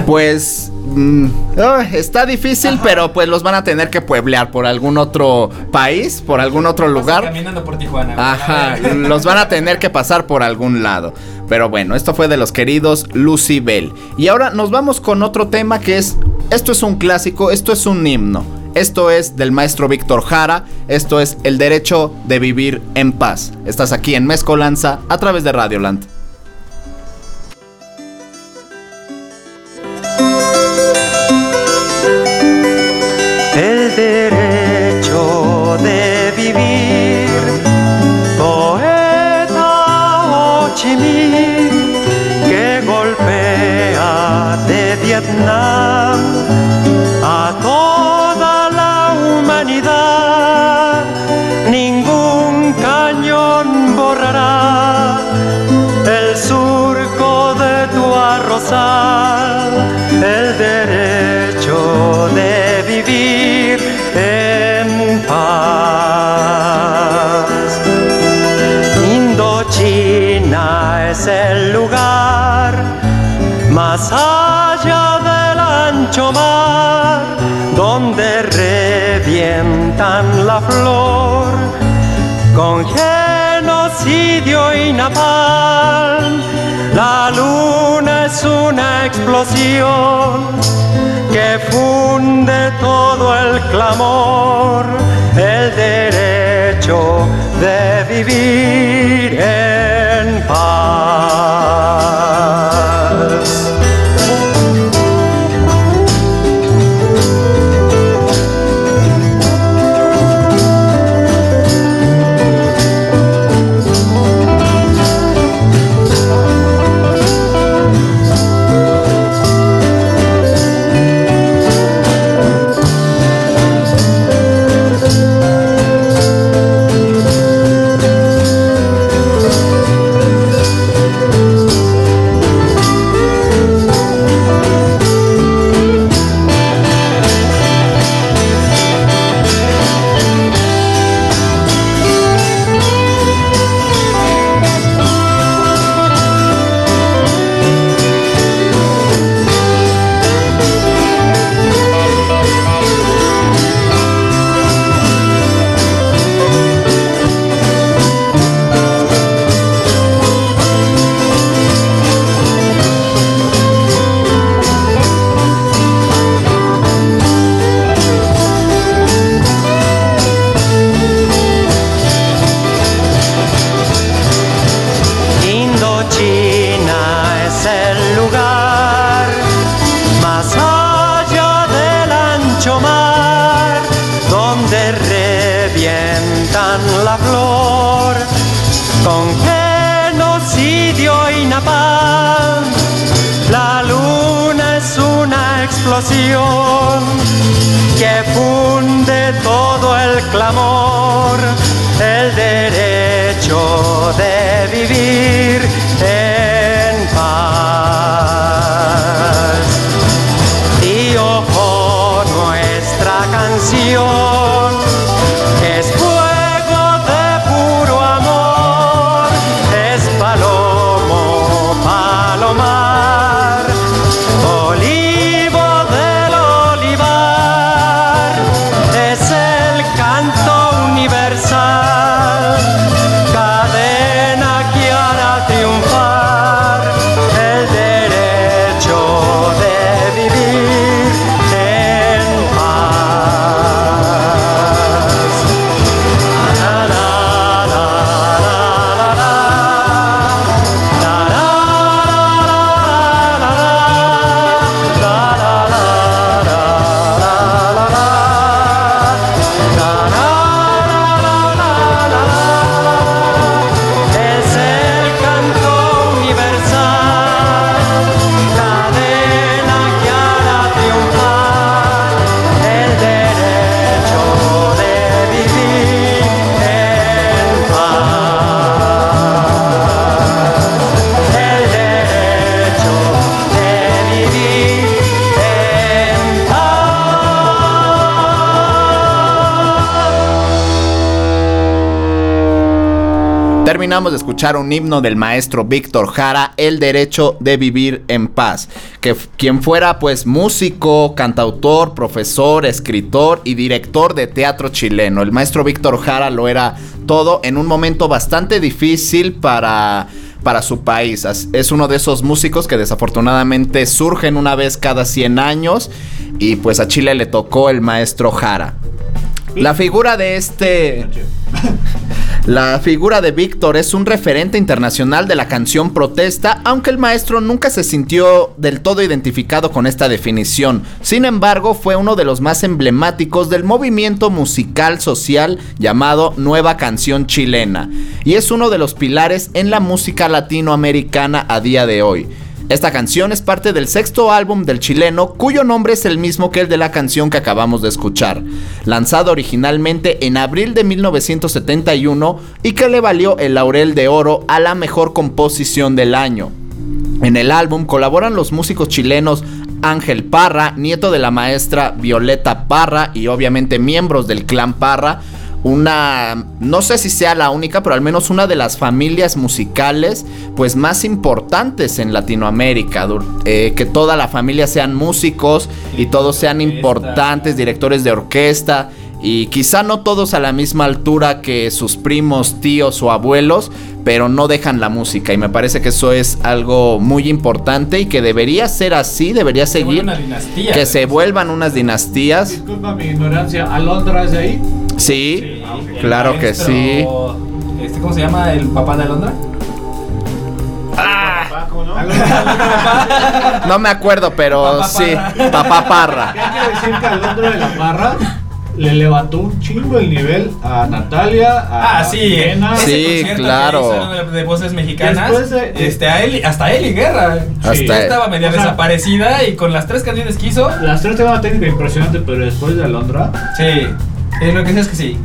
Pues mm, ay, está difícil, pero pues los van a tener que pueblear por algún otro país, por algún otro lugar. Caminando por Tijuana. Ajá, A los van a tener que pasar por algún lado. Pero bueno, esto fue de los queridos Lucy Bell. Y ahora nos vamos con otro tema que es, esto es un clásico, esto es un himno. Esto es del maestro Víctor Jara, esto es el derecho de vivir en paz. Estás aquí en Mezcolanza a través de Radioland. De Vietnam explosión que funde todo el clamor, el derecho de vivir en paz. Terminamos de escuchar un himno del maestro Víctor Jara, El derecho de vivir en paz, que quien fuera pues músico, cantautor, profesor, escritor y director de teatro chileno. El maestro Víctor Jara lo era todo en un momento bastante difícil para para su país. Es uno de esos músicos que desafortunadamente surgen una vez cada 100 años y pues a Chile le tocó el maestro Jara. La figura de este... La figura de Víctor es un referente internacional de la canción protesta, aunque el maestro nunca se sintió del todo identificado con esta definición. Sin embargo, fue uno de los más emblemáticos del movimiento musical social llamado Nueva Canción Chilena, y es uno de los pilares en la música latinoamericana a día de hoy. Esta canción es parte del sexto álbum del chileno, cuyo nombre es el mismo que el de la canción que acabamos de escuchar, lanzado originalmente en abril de 1971 y que le valió el laurel de oro a la mejor composición del año. En el álbum colaboran los músicos chilenos Ángel Parra, nieto de la maestra Violeta Parra y obviamente miembros del clan Parra, una, no sé si sea la única, pero al menos una de las familias musicales pues más importantes en Latinoamérica, eh, que toda la familia sean músicos y todos sean importantes, directores de orquesta y quizá no todos a la misma altura que sus primos, tíos o abuelos, pero no dejan la música y me parece que eso es algo muy importante y que debería ser así, debería seguir, una dinastía. que se vuelvan unas dinastías. Disculpa mi ignorancia, ¿Alondra es ahí? Sí, claro que Maestro, sí. Este, ¿Cómo se llama el papá de Alondra? No me acuerdo, pero Papá sí, Parra. papá Parra. Hay que decir que Alondra de la Parra le levantó un chingo el nivel a Natalia, a Ah, sí, ese Sí, claro. de, voces mexicanas. Después de- este, a Eli, hasta Eli Guerra. Hasta- Sí, estaba media O sea, desaparecida y con las tres canciones que hizo. Las tres tienen una técnica impresionante, pero después de Alondra, Sí, eh, lo que sé es que sí.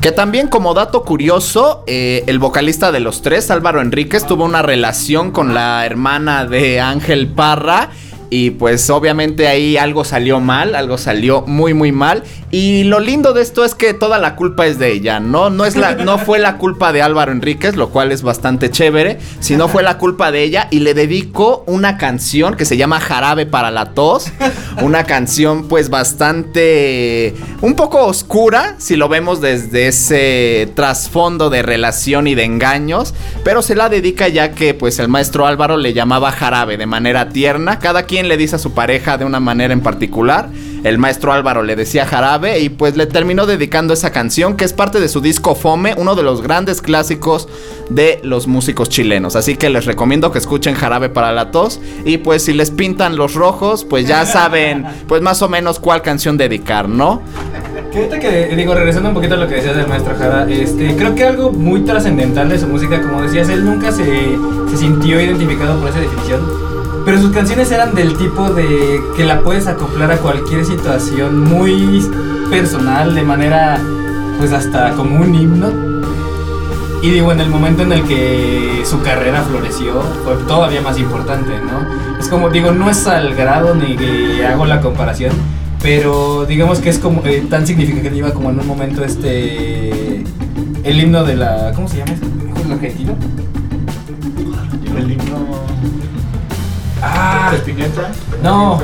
Que también como dato curioso, eh, el vocalista de los tres, Álvaro Enríquez, tuvo una relación con la hermana de Ángel Parra. Y pues obviamente ahí algo salió mal, algo salió muy muy mal. Y lo lindo de esto es que toda la culpa es de ella, ¿no? No, es la, no fue la culpa de Álvaro Enríquez, lo cual es bastante chévere, sino fue la culpa de ella. Y le dedico una canción que se llama Jarabe para la tos. Una canción pues bastante... un poco oscura, si lo vemos desde ese trasfondo de relación y de engaños. Pero se la dedica ya que pues el maestro Álvaro le llamaba jarabe de manera tierna. Cada quien le dice a su pareja de una manera en particular. El maestro Álvaro le decía jarabe y pues le terminó dedicando esa canción que es parte de su disco Fome, uno de los grandes clásicos de los músicos chilenos. Así que les recomiendo que escuchen jarabe para la tos y pues si les pintan los rojos, pues ya saben pues más o menos cuál canción dedicar, ¿no? Ahorita que digo, regresando un poquito a lo que decías del maestro Jara, este, creo que algo muy trascendental de su música, como decías, él nunca se, se sintió identificado por esa definición. Pero sus canciones eran del tipo de que la puedes acoplar a cualquier situación muy personal, de manera pues hasta como un himno. Y digo, en el momento en el que su carrera floreció, fue todavía más importante, ¿no? Es como, digo, no es al grado ni que hago la comparación, pero digamos que es como eh, tan significativa como en un momento este. El himno de la. ¿Cómo se llama? ¿Es argentino? el himno. Ah, Espineta. no.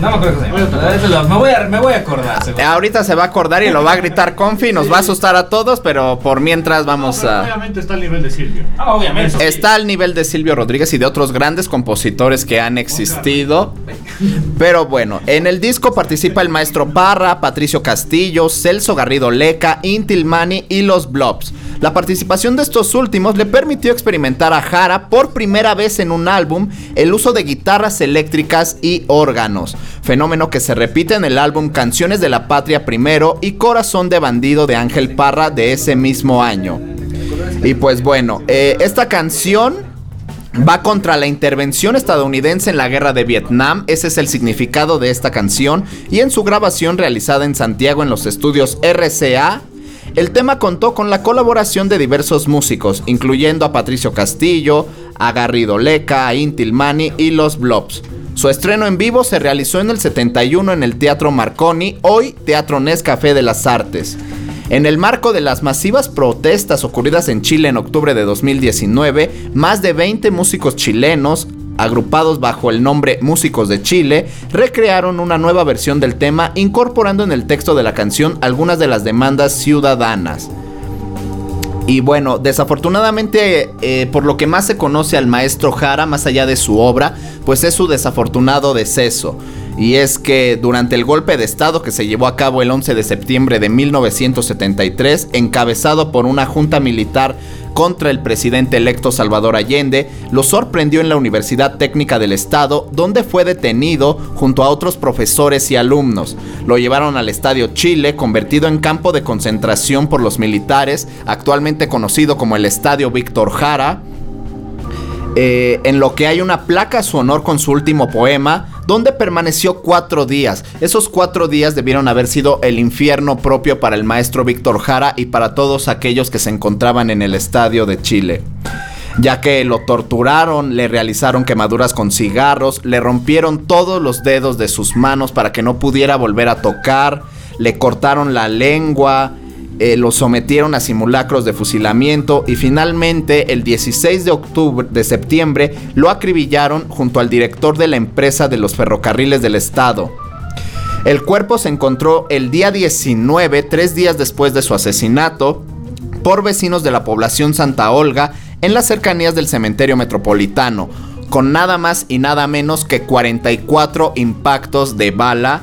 No me acuerdo cómo se llama. Me voy a, me voy a acordar, seguro. Ahorita se va a acordar y lo va a gritar Confi, nos va a asustar a todos, pero por mientras vamos a... Obviamente está al nivel de Silvio. Ah, obviamente. Está al nivel de Silvio Rodríguez y de otros grandes compositores que han existido. Pero bueno, en el disco participa el maestro Parra, Patricio Castillo, Celso Garrido Leca, Intil Mani y los Blobs. La participación de estos últimos le permitió experimentar a Jara por primera vez en un álbum el uso de guitarras eléctricas y órganos, fenómeno que se repite en el álbum Canciones de la Patria Primero y Corazón de Bandido de Ángel Parra de ese mismo año. Y pues bueno, eh, esta canción va contra la intervención estadounidense en la guerra de Vietnam, ese es el significado de esta canción, y en su grabación realizada en Santiago en los estudios RCA, el tema contó con la colaboración de diversos músicos, incluyendo a Patricio Castillo, a Garrido Leca, a Intil Mani y los Blobs. Su estreno en vivo se realizó en el 71 en el Teatro Marconi, hoy Teatro Nescafé de las Artes. En el marco de las masivas protestas ocurridas en Chile en octubre de 2019, más de 20 músicos chilenos, agrupados bajo el nombre Músicos de Chile, recrearon una nueva versión del tema incorporando en el texto de la canción algunas de las demandas ciudadanas. Y bueno, desafortunadamente, eh, por lo que más se conoce al maestro Jara, más allá de su obra, pues es su desafortunado deceso. Y es que durante el golpe de Estado que se llevó a cabo el 11 de septiembre de 1973, encabezado por una junta militar contra el presidente electo Salvador Allende, lo sorprendió en la Universidad Técnica del Estado, donde fue detenido junto a otros profesores y alumnos. Lo llevaron al Estadio Chile, convertido en campo de concentración por los militares, actualmente conocido como el Estadio Víctor Jara. Eh, en lo que hay una placa a su honor con su último poema, donde permaneció cuatro días. Esos cuatro días debieron haber sido el infierno propio para el maestro Víctor Jara y para todos aquellos que se encontraban en el estadio de Chile. Ya que lo torturaron, le realizaron quemaduras con cigarros, le rompieron todos los dedos de sus manos para que no pudiera volver a tocar, le cortaron la lengua, eh, lo sometieron a simulacros de fusilamiento y finalmente el 16 de octubre de septiembre lo acribillaron junto al director de la empresa de los ferrocarriles del estado. El cuerpo se encontró el día 19, tres días después de su asesinato, por vecinos de la población Santa Olga en las cercanías del cementerio metropolitano, con nada más y nada menos que 44 impactos de bala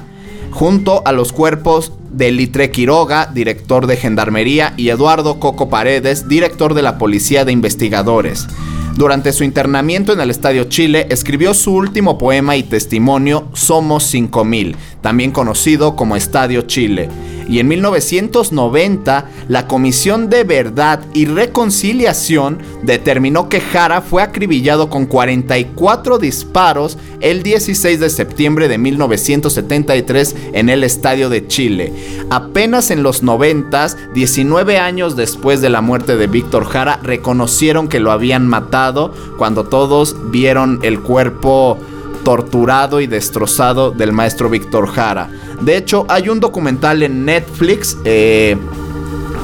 junto a los cuerpos de Litre Quiroga, director de Gendarmería, y Eduardo Coco Paredes, director de la Policía de Investigadores. Durante su internamiento en el Estadio Chile, escribió su último poema y testimonio Somos 5000, también conocido como Estadio Chile. Y en 1990, la Comisión de Verdad y Reconciliación determinó que Jara fue acribillado con 44 disparos el 16 de septiembre de 1973 en el Estadio de Chile. Apenas en los 90, 19 años después de la muerte de Víctor Jara, reconocieron que lo habían matado cuando todos vieron el cuerpo torturado y destrozado del maestro Víctor Jara. De hecho, hay un documental en Netflix eh,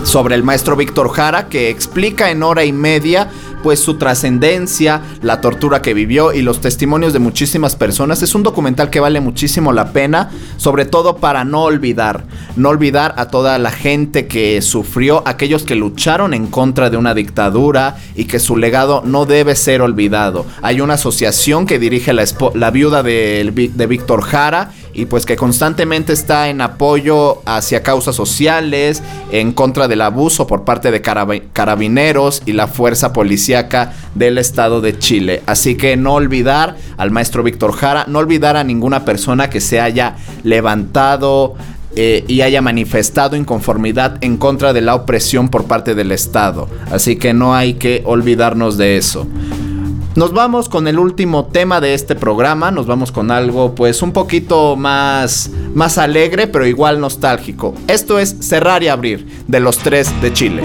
sobre el maestro Víctor Jara que explica en hora y media pues su trascendencia, la tortura que vivió y los testimonios de muchísimas personas. Es un documental que vale muchísimo la pena, sobre todo para no olvidar, no olvidar a toda la gente que sufrió, aquellos que lucharon en contra de una dictadura y que su legado no debe ser olvidado. Hay una asociación que dirige la, la viuda de, de Víctor Jara y pues que constantemente está en apoyo hacia causas sociales, en contra del abuso por parte de carabineros y la fuerza policíaca del estado de Chile. Así que no olvidar al maestro Víctor Jara, no olvidar a ninguna persona que se haya levantado eh, y haya manifestado inconformidad en contra de la opresión por parte del Estado. Así que no hay que olvidarnos de eso. Nos vamos con el último tema de este programa, nos vamos con algo pues un poquito más, más alegre pero igual nostálgico. Esto es Cerrar y Abrir de los tres de Chile.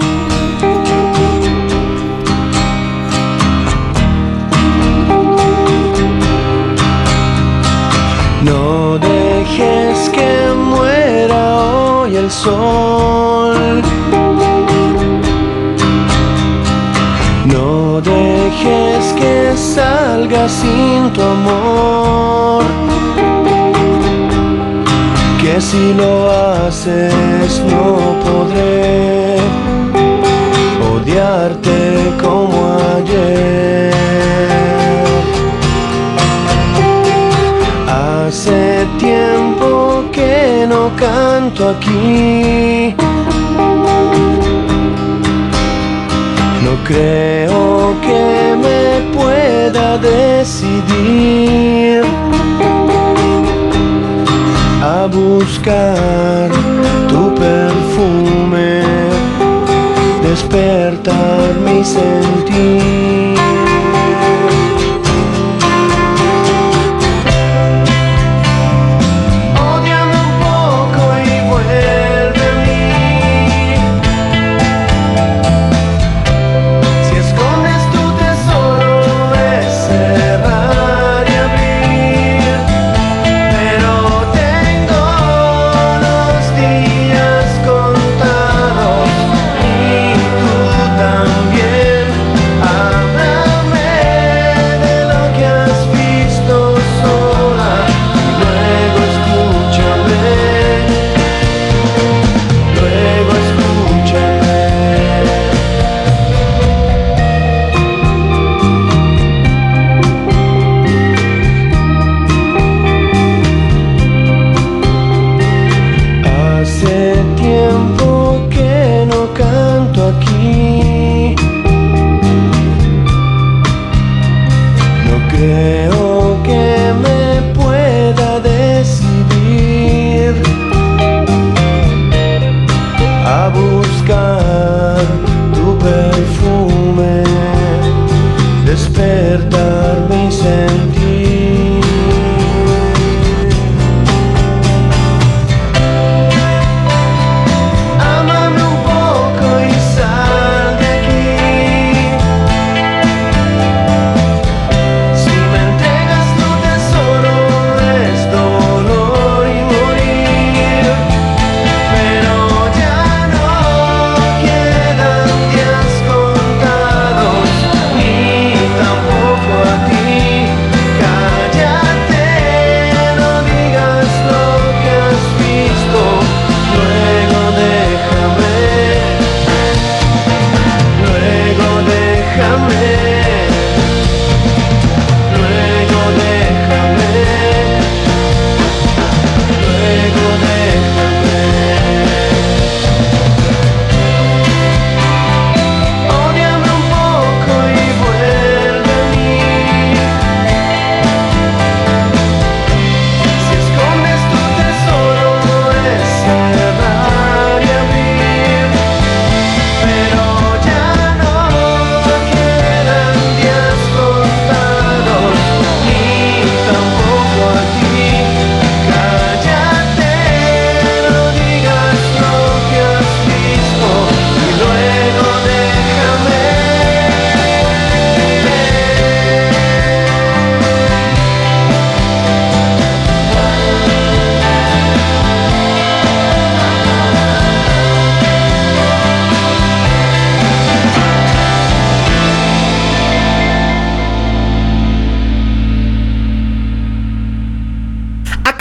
No dejes que muera hoy el sol. Dejes que salga sin tu amor. Que si lo haces no podré odiarte como ayer. Hace tiempo que no canto aquí. Creo que me pueda decidir a buscar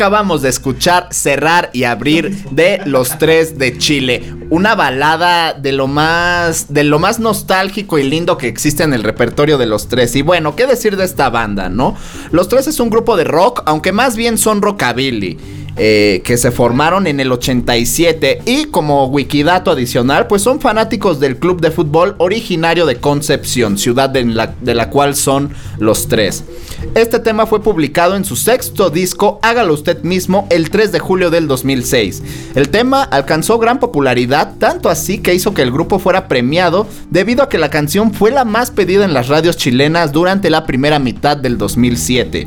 Acabamos de escuchar Cerrar y Abrir de Los Tres de Chile. Una balada de lo más de lo más nostálgico y lindo que existe en el repertorio de Los Tres. Y bueno, ¿qué decir de esta banda, no? Los Tres es un grupo de rock, aunque más bien son rockabilly. eh, que se formaron en el 87 y como wikidato adicional pues son fanáticos del club de fútbol originario de Concepción, ciudad en la- de la cual son los tres. Este tema fue publicado en su sexto disco Hágalo usted mismo el 3 de julio del 2006. El tema alcanzó gran popularidad, tanto así que hizo que el grupo fuera premiado debido a que la canción fue la más pedida en las radios chilenas durante la primera mitad del 2007.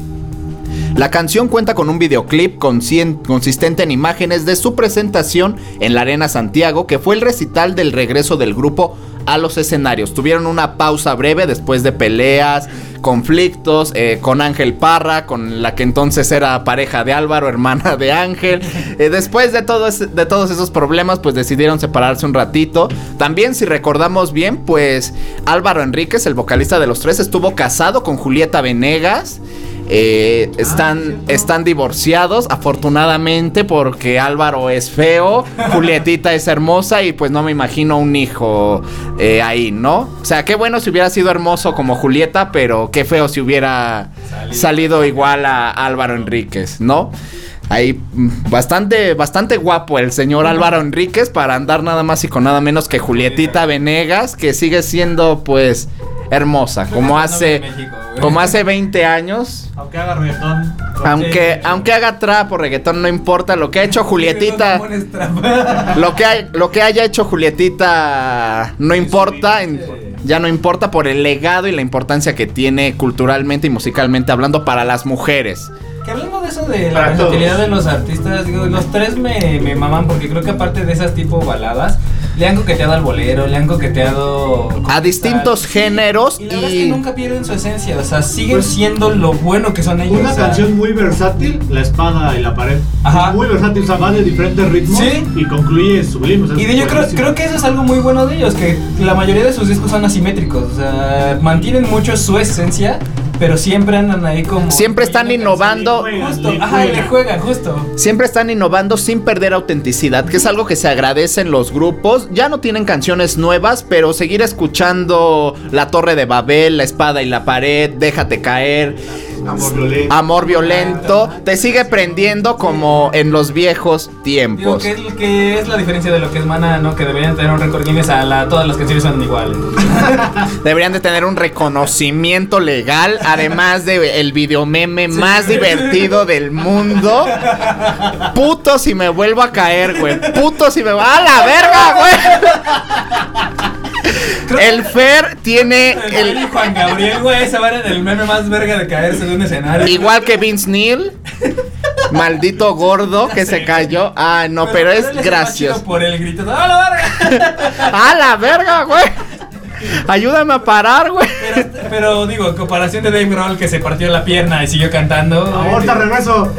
La canción cuenta con un videoclip consistente en imágenes de su presentación en la Arena Santiago, que fue el recital del regreso del grupo a los escenarios. Tuvieron una pausa breve después de peleas, conflictos eh, con Ángel Parra, con la que entonces era pareja de Álvaro, hermana de Ángel. Eh, después de, de todos esos problemas, pues decidieron separarse un ratito. También, si recordamos bien, pues Álvaro Enríquez, el vocalista de los tres, estuvo casado con Julieta Venegas. Eh, están, están divorciados, afortunadamente, porque Álvaro es feo, Julietita es hermosa y pues no me imagino un hijo eh, ahí, ¿no? O sea, qué bueno si hubiera sido hermoso como Julieta, pero qué feo si hubiera salido igual a Álvaro Enríquez, ¿no? Ahí mm, bastante, bastante guapo el señor Álvaro Enríquez para andar nada más y con nada menos que Julietita Venegas, que sigue siendo pues hermosa, como hace, como hace 20 años. Aunque haga reggaetón. Aunque, aunque haga trap o reggaetón, no importa. Lo que ha hecho Julietita. Lo que, hay- lo que haya hecho Julietita no importa. ya no importa por el legado y la importancia que tiene culturalmente y musicalmente hablando para las mujeres. Que hablando de eso de la Para versatilidad todos. de los artistas, digo, los tres me, me maman porque creo que aparte de esas tipo baladas, le han coqueteado al bolero, le han coqueteado A distintos géneros y la verdad es que y. nunca pierden su esencia, o sea, siguen Pues, siendo lo bueno que son ellos. Una o sea, canción muy versátil, la espada y la pared. Ajá. Muy versátil, o sea, va de diferentes ritmos Sí. y concluye sublime. o sea, Y de yo creo, creo que eso es algo muy bueno de ellos, que la mayoría de sus discos son asimétricos, o sea, mantienen mucho su esencia, pero siempre andan ahí como... Siempre están innovando. Justo, ajá, y le juegan, justo. Siempre están innovando sin perder autenticidad, que es algo que se agradece en los grupos. Ya no tienen canciones nuevas, pero seguir escuchando La Torre de Babel, La Espada y la Pared, Déjate caer. Amor violento. Amor violento, te sigue prendiendo como en los viejos Digo tiempos. que es, que es la diferencia de lo que es Mana, ¿no? Que deberían tener un récord Guinness a la, todas las canciones son iguales. Deberían de tener un reconocimiento legal, además de el video meme más divertido del mundo. Puto si me vuelvo a caer, güey. Puto si me va a la verga, güey. El Fer tiene El, el Juan Gabriel, güey, se va en el meme más verga de caerse de un escenario. igual que Vince Neil, maldito gordo que se cayó. Ah, no, pero es gracioso. Por el grito. de, ¡A la verga! A la verga, güey. Ayúdame a parar, güey. Pero, pero digo, en comparación de Dave Grohl que se partió la pierna y siguió cantando. Ahorita regreso.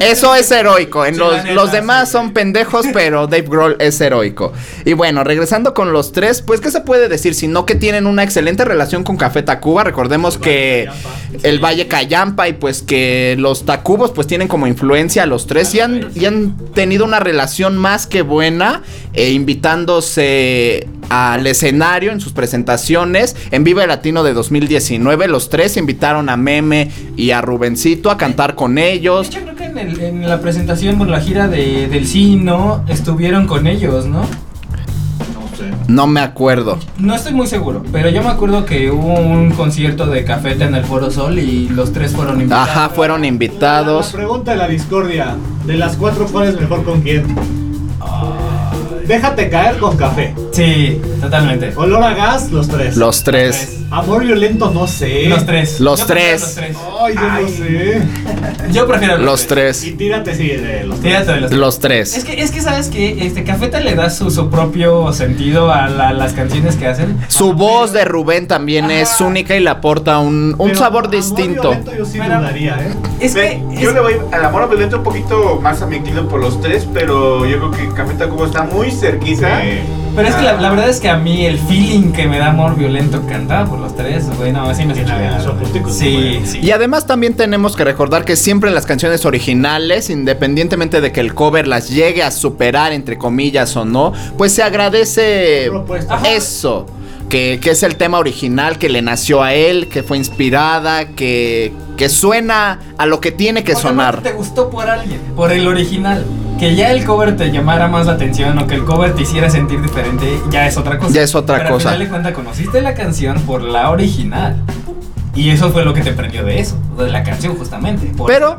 Eso es heroico. En Sí, los, los demás sí. son pendejos, pero Dave Grohl es heroico. Y bueno, regresando con los tres, pues, ¿qué se puede decir? Sino que tienen una excelente relación con Café Tacuba. Recordemos que el Valle Cayampa y pues que los Tacubos pues tienen como influencia a los tres y han, y han tenido una relación más que buena, eh, invitándose al escenario en sus presentaciones en Vive Latino de 2019. Los tres invitaron a Meme y a Rubencito a cantar con De ellos. hecho, creo que en, el- en la presentación, por la gira de, del Sino, estuvieron con ellos, ¿no? No sé. No me acuerdo. No estoy muy seguro, pero yo me acuerdo que hubo un concierto de Cafeta en el Foro Sol y los tres fueron invitados. Ajá, fueron La invitados. pregunta de la discordia: de las cuatro, ¿cuál es mejor con quién? Déjate caer con café. Sí, totalmente. Olor a gas, los tres. Los tres. Amor violento, no sé. Los tres. Los Yo tres. Los tres. Ay, yo no sé. Yo prefiero los, Los tres. Y tírate, sí, de los tres. Tírate de los tres. Los Es tres. que, es que sabes que este Cafeta le da su, su propio sentido a la- las canciones que hacen. Su voz de Rubén también es única y le aporta un, un Pero sabor amor distinto. violento Yo sí Pero- dudaría, ¿eh? Es que. yo es- le voy al amor violento un poquito más a mi por los tres, pero yo creo que Café Tacuba está muy cerquita. Sí. Pero es que la, la verdad es que a mí el feeling que me da amor violento cantado por los tres, güey, no, así me acústico, Sí, sí. Y además también tenemos que recordar que siempre las canciones originales, independientemente de que el cover las llegue a superar, entre comillas o no, pues se agradece eso. Que, que es el tema original que le nació a él, que fue inspirada, que, que suena a lo que tiene que Porque sonar. Te gustó por alguien, por el original. Que ya el cover te llamara más la atención o que el cover te hiciera sentir diferente, ya es otra cosa. Ya es otra Pero cosa. Al final de cuentas, conociste la canción por la original. Y eso fue lo que te prendió de eso, de la canción justamente. por Pero-.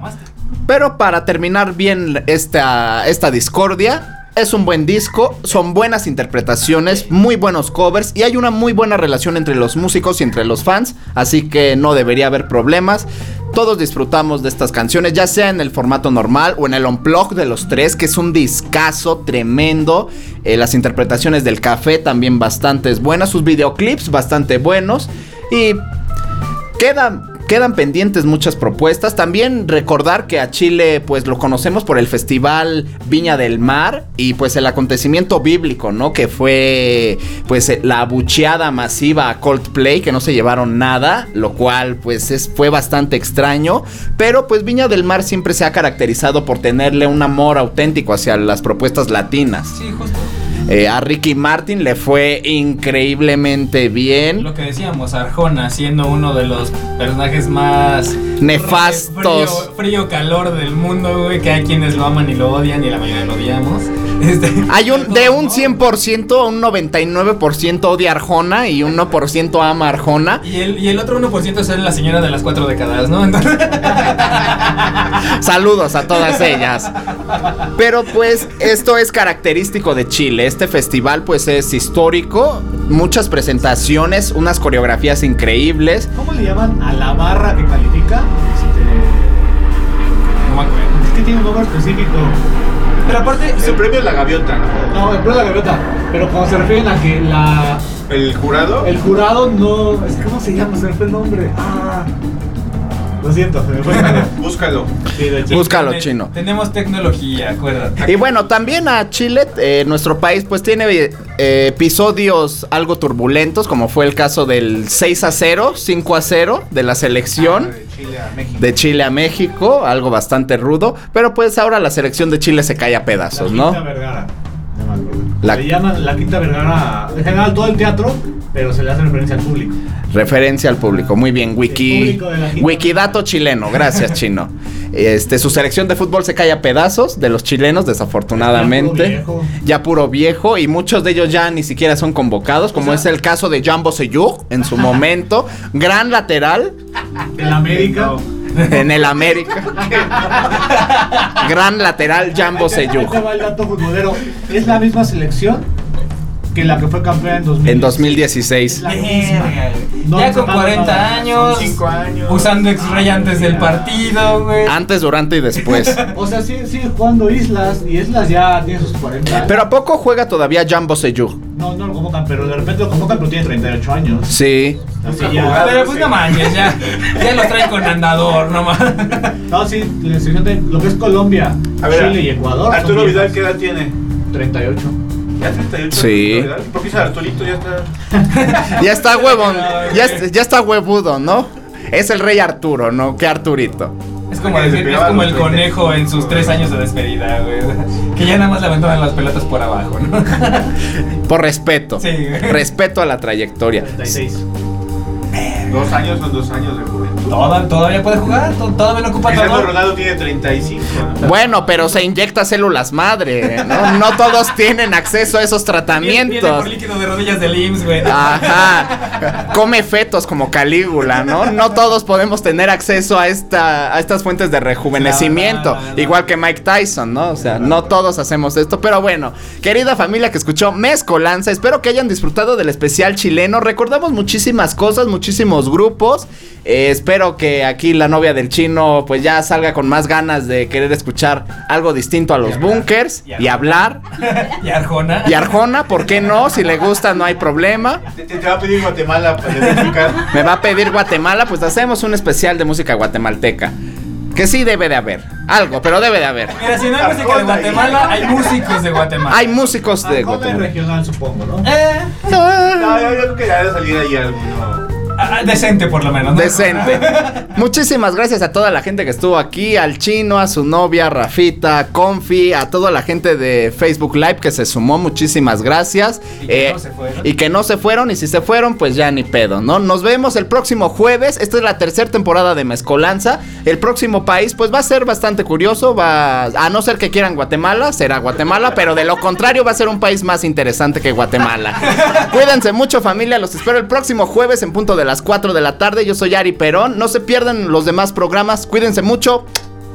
Pero para terminar bien esta, esta discordia, es un buen disco, son buenas interpretaciones, muy buenos covers y hay una muy buena relación entre los músicos y entre los fans, así que no debería haber problemas. Todos disfrutamos de estas canciones, ya sea en el formato normal o en el unplug de los tres, que es un discazo tremendo. Eh, las interpretaciones del café también bastante buenas, sus videoclips bastante buenos y Quedan, quedan pendientes muchas propuestas. También recordar que a Chile, pues lo conocemos por el Festival Viña del Mar y pues el acontecimiento bíblico, ¿no? Que fue, pues, eh, la abucheada masiva a Coldplay, que no se llevaron nada, lo cual, pues, es, fue bastante extraño. Pero, pues, Viña del Mar siempre se ha caracterizado por tenerle un amor auténtico hacia las propuestas latinas. Sí, justo. Eh, a Ricky Martin le fue increíblemente bien. Lo que decíamos, Arjona siendo uno de los personajes más Nefastos. Frío, frío calor del mundo, güey, que hay quienes lo aman y lo odian y la mayoría lo odiamos. Este, Hay un, de un 100% a un 99% odia Arjona y un 1% ama Arjona. y el, y el otro 1% es la señora de las cuatro décadas, ¿no? Entonces, Saludos a todas ellas. Pero pues esto es característico de Chile. Este festival pues es histórico. Muchas presentaciones, unas coreografías increíbles. ¿Cómo le llaman a la barra que califica? Este, no me acuerdo. es que tiene un nombre específico. Pero aparte, El premio es la gaviota, ¿no? El premio de la gaviota. Pero cuando se refieren a que la, El jurado. el jurado no. Es que, ¿Cómo se llama? Se me fue el nombre. Ah. Lo siento, se me fue el nombre. Búscalo. Sí, de. Búscalo, Ten- chino. Tenemos tecnología, acuérdate. Y bueno, también a Chile, eh, nuestro país, pues tiene eh, episodios algo turbulentos, como fue el caso del 6 a 0, 5 a 0 de la selección. De Chile a México. de Chile a México, algo bastante rudo, pero pues ahora la selección de Chile se cae a pedazos, La Quinta ¿no? Vergara. No me acuerdo. La- Le llaman la Quinta Vergara. En general, todo el teatro, pero se le hace referencia al público. Referencia al público, muy bien, wiki, wikidato chileno, gracias chino. Este, su selección de fútbol se cae a pedazos de los chilenos, desafortunadamente. Ya puro viejo. Ya puro viejo y muchos de ellos ya ni siquiera son convocados, como es el caso de Jambo en su momento, gran lateral En América. en el América. gran lateral Jambo futbolero. Es la misma selección que la que fue campeona en 2000. En 2016. La misma. Verga, güey. No ya con sacado 40 nada. años, años. usando X-Ray antes del partido, güey. Antes, durante y después. O sea, sigue, sigue jugando Islas y Islas ya tiene sus 40 años. Pero ¿a poco juega todavía Jambo Seyur? No, no lo convocan, pero de repente lo convocan, pero tiene 38 años. Sí. Así A ya. ver, pues no manches, ya, ya los traen con andador, no mames. No, sí, lo que es Colombia, A ver, Chile y Ecuador. Arturo. Vidal, ¿qué edad tiene? 38. Ya 38. Sí. Arturo Vidal. ¿Por qué dice Arturito? Ya está. Ya está huevón. Ya, es- ya está huevudo, ¿no? Es el rey Arturo, ¿no? Que Arturito. Es como decir que es como el conejo en sus tres años de despedida, güey. Que ya nada más le aventaban las pelotas por abajo, ¿no? Por respeto. Sí, güey. Respeto a la trayectoria. 36. Dos años son dos años de juventud. Toda- todavía puede jugar, to- todavía no ocupa Cristiano todo. Ronaldo tiene 35. ¿no? Bueno, pero se inyecta células madre, ¿no? No todos tienen acceso a esos Viene, viene tratamientos. por líquido de rodillas del IMSS, güey. Ajá. Come fetos como Calígula, ¿no? No todos podemos tener acceso a esta a estas fuentes de rejuvenecimiento, No, no, no. igual que Mike Tyson, ¿no? O sea, no todos hacemos esto, pero bueno, querida familia que escuchó Mezcolanza, espero que hayan disfrutado del especial chileno. Recordamos muchísimas cosas, muchísimos grupos. Eh, espero que aquí la novia del chino pues ya salga con más ganas de querer escuchar algo distinto a los bunkers Y y hablar. Y Arjona. Y Arjona, ¿por qué no? Si le gusta no hay problema. Te, te- te va a pedir Guatemala para identificar. Me va a pedir Guatemala, pues hacemos un especial de música guatemalteca. Que sí debe de haber. Algo, pero debe de haber. Mira, si no hay música de Guatemala, hay músicos de Guatemala. Hay músicos de Arjona Guatemala. regional, supongo, ¿no? Eh, No, yo, yo creo que ya debe salir ahí alguno. Ah, decente por lo menos. ¿no? Decente. Muchísimas gracias a toda la gente que estuvo aquí, al chino, a su novia, Rafita, Confi, a toda la gente de Facebook Live que se sumó, muchísimas gracias. Y que Eh, no se fueron. y que no se fueron, y si se fueron, pues ya ni pedo, ¿no? Nos vemos el próximo jueves. Esta es la tercera temporada de Mezcolanza. El próximo país, pues va a ser bastante curioso. Va, a no ser que quieran Guatemala, será Guatemala, pero de lo contrario va a ser un país más interesante que Guatemala. Cuídense mucho, familia. Los espero el próximo jueves en punto de las 4 de la tarde. Yo soy Ari Perón. No se pierdan los demás programas. Cuídense mucho.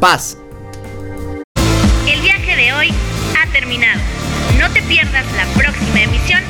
Paz. El viaje de hoy ha terminado. No te pierdas la próxima emisión